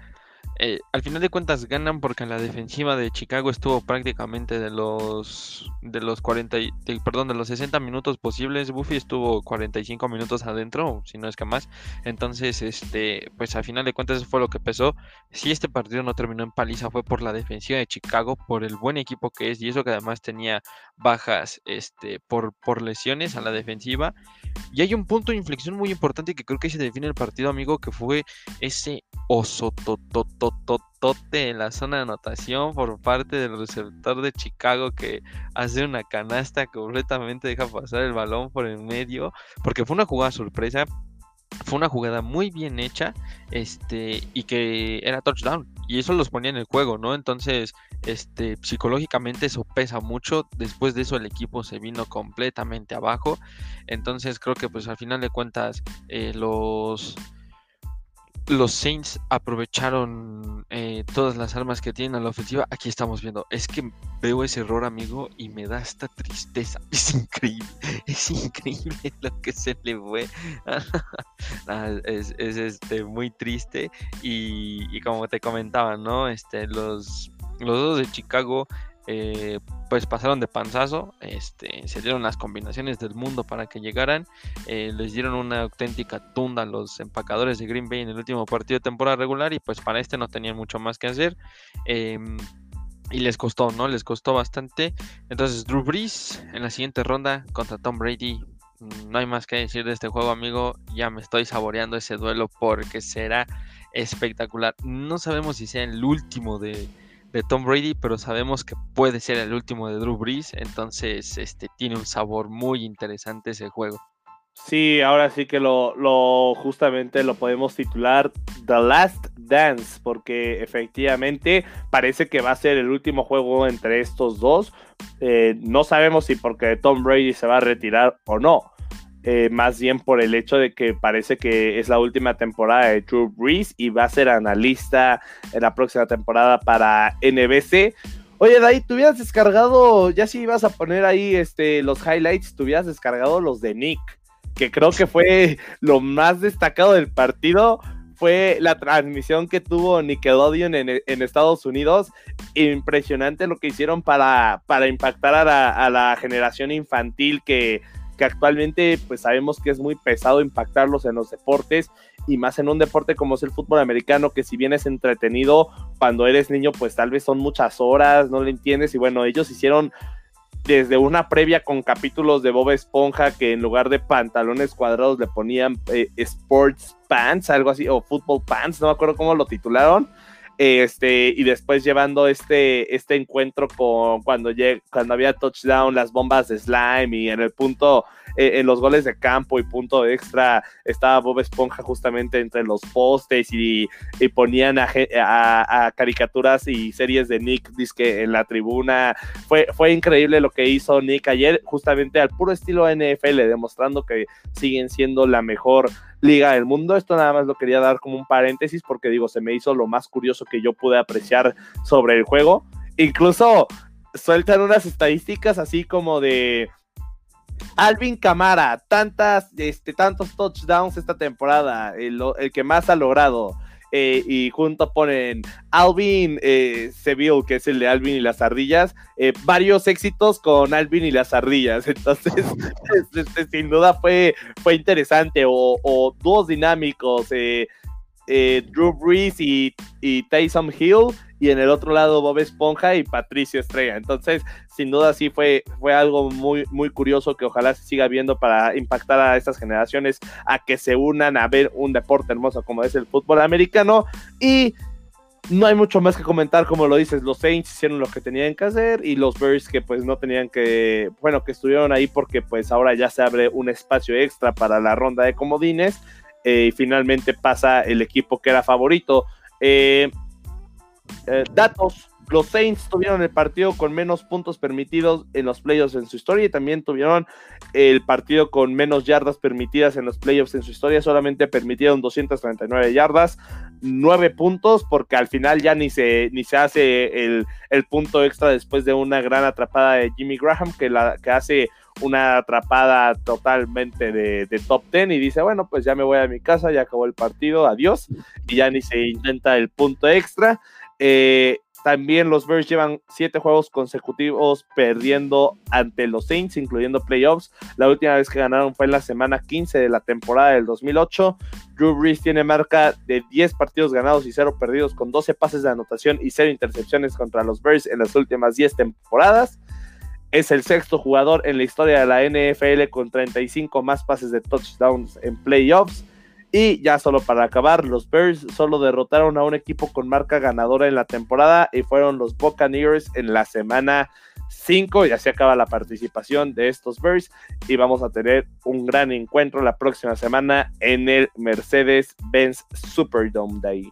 eh, al final de cuentas ganan porque la defensiva de Chicago estuvo prácticamente de los de los 40 perdón de los 60 minutos posibles. Buffy estuvo 45 minutos adentro si no es que más. Entonces este pues al final de cuentas eso fue lo que pesó. Si este partido no terminó en paliza fue por la defensiva de Chicago por el buen equipo que es y eso que además tenía bajas este por por lesiones a la defensiva. Y hay un punto de inflexión muy importante que creo que se define el partido amigo que fue ese oso totototote en la zona de anotación por parte del receptor de Chicago que hace una canasta completamente deja pasar el balón por el medio porque fue una jugada sorpresa fue una jugada muy bien hecha este y que era touchdown y eso los ponía en el juego no entonces este psicológicamente eso pesa mucho después de eso el equipo se vino completamente abajo entonces creo que pues al final de cuentas eh, los los Saints aprovecharon eh, todas las armas que tienen a la ofensiva. Aquí estamos viendo. Es que veo ese error, amigo, y me da esta tristeza. Es increíble. Es increíble lo que se le fue. Ah, es, este, muy triste. Y, y, como te comentaba, ¿no? Este, los, los dos de Chicago eh, pues pasaron de panzazo, este, se dieron las combinaciones del mundo para que llegaran, eh, les dieron una auténtica tunda a los empacadores de Green Bay en el último partido de temporada regular y pues para este no tenían mucho más que hacer. Em, y les costó, ¿no? Les costó bastante. Entonces, Drew Brees en la siguiente ronda contra Tom Brady. Mm, no hay más que decir de este juego, amigo. Ya me estoy saboreando ese duelo porque será espectacular. No sabemos si sea el último de, de Tom Brady, pero sabemos que puede ser el último de Drew Brees, entonces este tiene un sabor muy interesante ese juego. Sí, ahora sí que lo, justamente lo podemos titular The Last Dance, porque efectivamente parece que va a ser el último juego entre estos dos. Eh, no sabemos si porque Tom Brady se va a retirar o no. Eh, más bien por el hecho de que parece que es la última temporada de Drew Brees y va a ser analista en la próxima temporada para NBC. Oye, Dai, ¿tú hubieras descargado, ya si ibas a poner ahí este, los highlights, tú hubieras descargado los de Nick, que creo que fue lo más destacado del partido, fue la transmisión que tuvo Nickelodeon en, en, Estados Unidos. Impresionante lo que hicieron para, para impactar a la, a la generación infantil que, que actualmente pues sabemos que es muy pesado impactarlos en los deportes y más en un deporte como es el fútbol americano que si bien es entretenido cuando eres niño pues tal vez son muchas horas, no lo entiendes y bueno, ellos hicieron desde una previa con capítulos de Bob Esponja que en lugar de pantalones cuadrados le ponían eh, sports pants, algo así, o football pants, no me acuerdo cómo lo titularon. Este, y después llevando este, este encuentro con cuando, cuando había touchdown, las bombas de slime y en el punto eh, en los goles de campo y punto extra estaba Bob Esponja justamente entre los postes y, ponían a, caricaturas y series de Nick disque en la tribuna. Fue, fue increíble lo que hizo Nick ayer, justamente al puro estilo NFL, demostrando que siguen siendo la mejor liga del mundo. Esto nada más lo quería dar como un paréntesis porque digo, se me hizo lo más curioso que yo pude apreciar sobre el juego. Incluso sueltan unas estadísticas así como de Alvin Camara, tantas, este, tantos touchdowns esta temporada, el, que más ha logrado. Eh, y junto ponen Alvin eh, Seville, que es el de Alvin y las ardillas, eh, varios éxitos con Alvin y las ardillas. Entonces, este, sin duda fue, fue interesante. O, o dinámicos, Drew Brees y, y Tyson Hill y en el otro lado Bob Esponja y Patricio Estrella. Entonces, sin duda sí fue, fue algo muy, muy curioso que ojalá se siga viendo para impactar a estas generaciones a que se unan a ver un deporte hermoso como es el fútbol americano y no hay mucho más que comentar, como lo dices, los Saints hicieron lo que tenían que hacer y los Bears que pues no tenían que, bueno, que estuvieron ahí porque pues ahora ya se abre un espacio extra para la ronda de comodines eh, y finalmente pasa el equipo que era favorito. Eh, eh, datos, los Saints tuvieron el partido con menos puntos permitidos en los playoffs en su historia y también tuvieron el partido con menos yardas permitidas en los playoffs en su historia. Solamente permitieron 239 yardas, 9 puntos, porque al final ya ni se, ni se hace el, punto extra después de una gran atrapada de Jimmy Graham que, la, que hace una atrapada totalmente de, top 10 y dice, bueno, pues ya me voy a mi casa, ya acabó el partido, adiós, y ya ni se intenta el punto extra. Eh, también los Bears llevan siete juegos consecutivos perdiendo ante los Saints, incluyendo playoffs. La última vez que ganaron fue en la semana 15 de la temporada del 2008. Drew Brees tiene marca de 10 partidos ganados y 0 perdidos con 12 pases de anotación y 0 intercepciones contra los Bears en las últimas 10 temporadas. Es el sexto jugador en la historia de la NFL con 35 más pases de touchdowns en playoffs. Y ya solo para acabar, los Bears solo derrotaron a un equipo con marca ganadora en la temporada y fueron los Buccaneers en la semana 5. Y así acaba la participación de estos Bears y vamos a tener un gran encuentro la próxima semana en el Mercedes-Benz Superdome Day.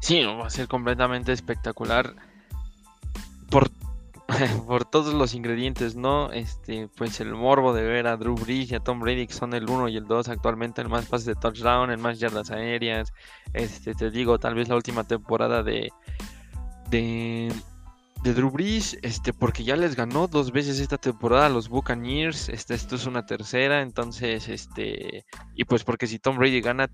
Sí, va a ser completamente espectacular por por todos los ingredientes, ¿no? Este, pues el morbo de ver a Drew Brees y a Tom Brady, que son el 1 y el 2 actualmente, el más pases de touchdown, el más yardas aéreas. Este, te digo, tal vez la última temporada de, de, de Drew Brees, este, porque ya les ganó dos veces esta temporada a los Buccaneers. Este, esto es una tercera, entonces, este, y pues porque si Tom Brady gana,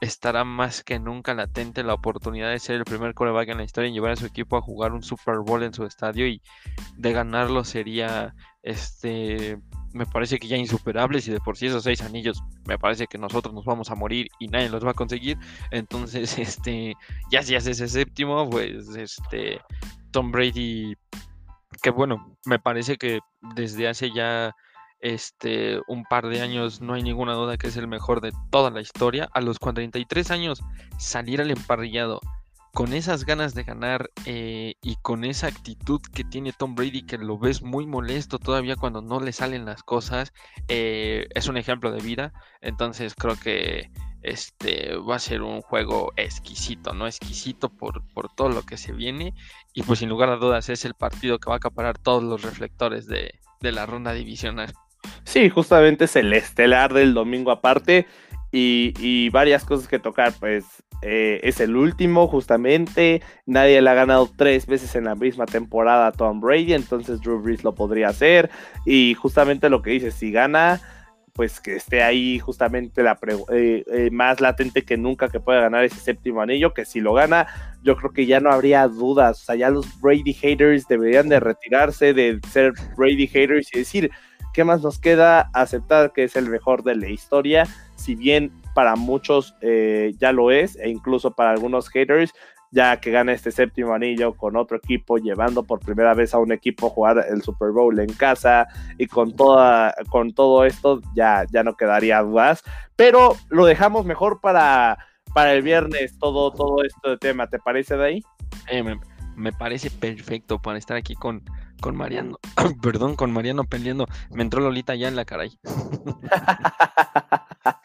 estará más que nunca latente la oportunidad de ser el primer coreback en la historia en llevar a su equipo a jugar un Super Bowl en su estadio y de ganarlo sería este me parece que ya insuperable si de por sí esos seis anillos me parece que nosotros nos vamos a morir y nadie los va a conseguir. Entonces este ya si hace ese séptimo pues este Tom Brady que bueno me parece que desde hace ya este, un par de años, no hay ninguna duda que es el mejor de toda la historia. A los 43 años, salir al emparrillado con esas ganas de ganar eh, y con esa actitud que tiene Tom Brady, que lo ves muy molesto todavía cuando no le salen las cosas, eh, es un ejemplo de vida. Entonces creo que este va a ser un juego exquisito, ¿no? Exquisito por, por todo lo que se viene. Y pues sin lugar a dudas es el partido que va a acaparar todos los reflectores de, de la ronda divisional. Sí, justamente es el estelar del domingo aparte y, varias cosas que tocar, pues eh, es el último justamente, nadie le ha ganado tres veces en la misma temporada a Tom Brady, entonces Drew Brees lo podría hacer. Y justamente lo que dice, si gana pues que esté ahí justamente la eh, eh, más latente que nunca que pueda ganar ese séptimo anillo, que si lo gana, yo creo que ya no habría dudas, o sea, ya los Brady haters deberían de retirarse de ser Brady haters y decir, ¿qué más nos queda? Aceptar que es el mejor de la historia, si bien para muchos eh, ya lo es, e incluso para algunos haters, ya que gana este séptimo anillo con otro equipo, llevando por primera vez a un equipo a jugar el Super Bowl en casa y con, toda, con todo esto ya, ya no quedaría dudas, pero lo dejamos mejor para, para el viernes todo, todo esto de tema, ¿te parece de ahí? Eh, me, parece perfecto para estar aquí con, con Mariano, perdón, con Mariano peleando, me entró Lolita ya en la caray.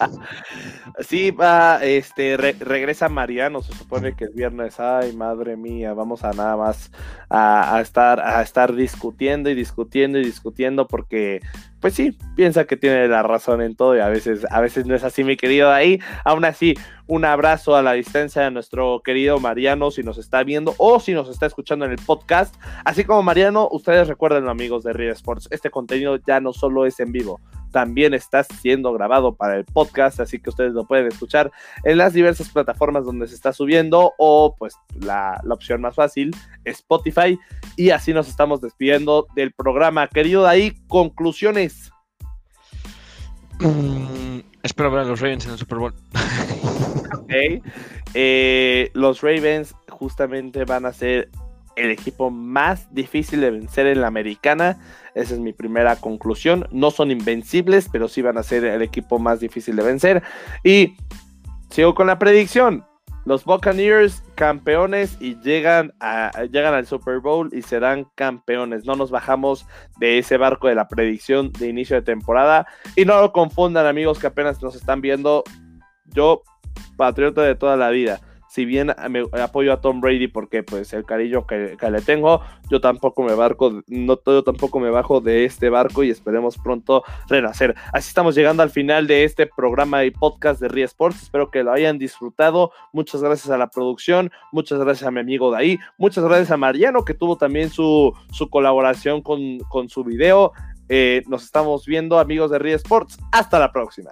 Sí, va, este, regresa Mariano, se supone que el viernes, ay, madre mía, vamos a nada más a, estar, a estar discutiendo y discutiendo y discutiendo porque, pues sí, piensa que tiene la razón en todo y a veces, a veces no es así, mi querido ahí. Aún así, un abrazo a la distancia de nuestro querido Mariano, si nos está viendo o si nos está escuchando en el podcast. Así como Mariano, ustedes recuerden, amigos de Red Sports, este contenido ya no solo es en vivo, también está siendo grabado para el podcast, así que ustedes lo pueden escuchar en las diversas plataformas donde se está subiendo o pues la, opción más fácil, Spotify. Y así nos estamos despidiendo del programa. Querido ahí, conclusiones. Mm, espero ver a los Ravens en el Super Bowl. ok. Eh, los Ravens justamente van a ser el equipo más difícil de vencer en la americana. Esa es mi primera conclusión. No son invencibles, pero sí van a ser el equipo más difícil de vencer. Y sigo con la predicción. Los Buccaneers campeones y llegan, llegan al Super Bowl y serán campeones. No nos bajamos de ese barco de la predicción de inicio de temporada. Y no lo confundan amigos que apenas nos están viendo. Yo, patriota de toda la vida si bien me apoyo a Tom Brady porque pues el cariño que, le tengo, yo tampoco me barco, no yo tampoco me bajo de este barco y esperemos pronto renacer. Así estamos llegando al final de este programa y podcast de Ria Sports. Espero que lo hayan disfrutado. Muchas gracias a la producción, muchas gracias a mi amigo de ahí, muchas gracias a Mariano que tuvo también su, su colaboración con, con su video. Eh, nos estamos viendo amigos de Ria Sports. Hasta la próxima.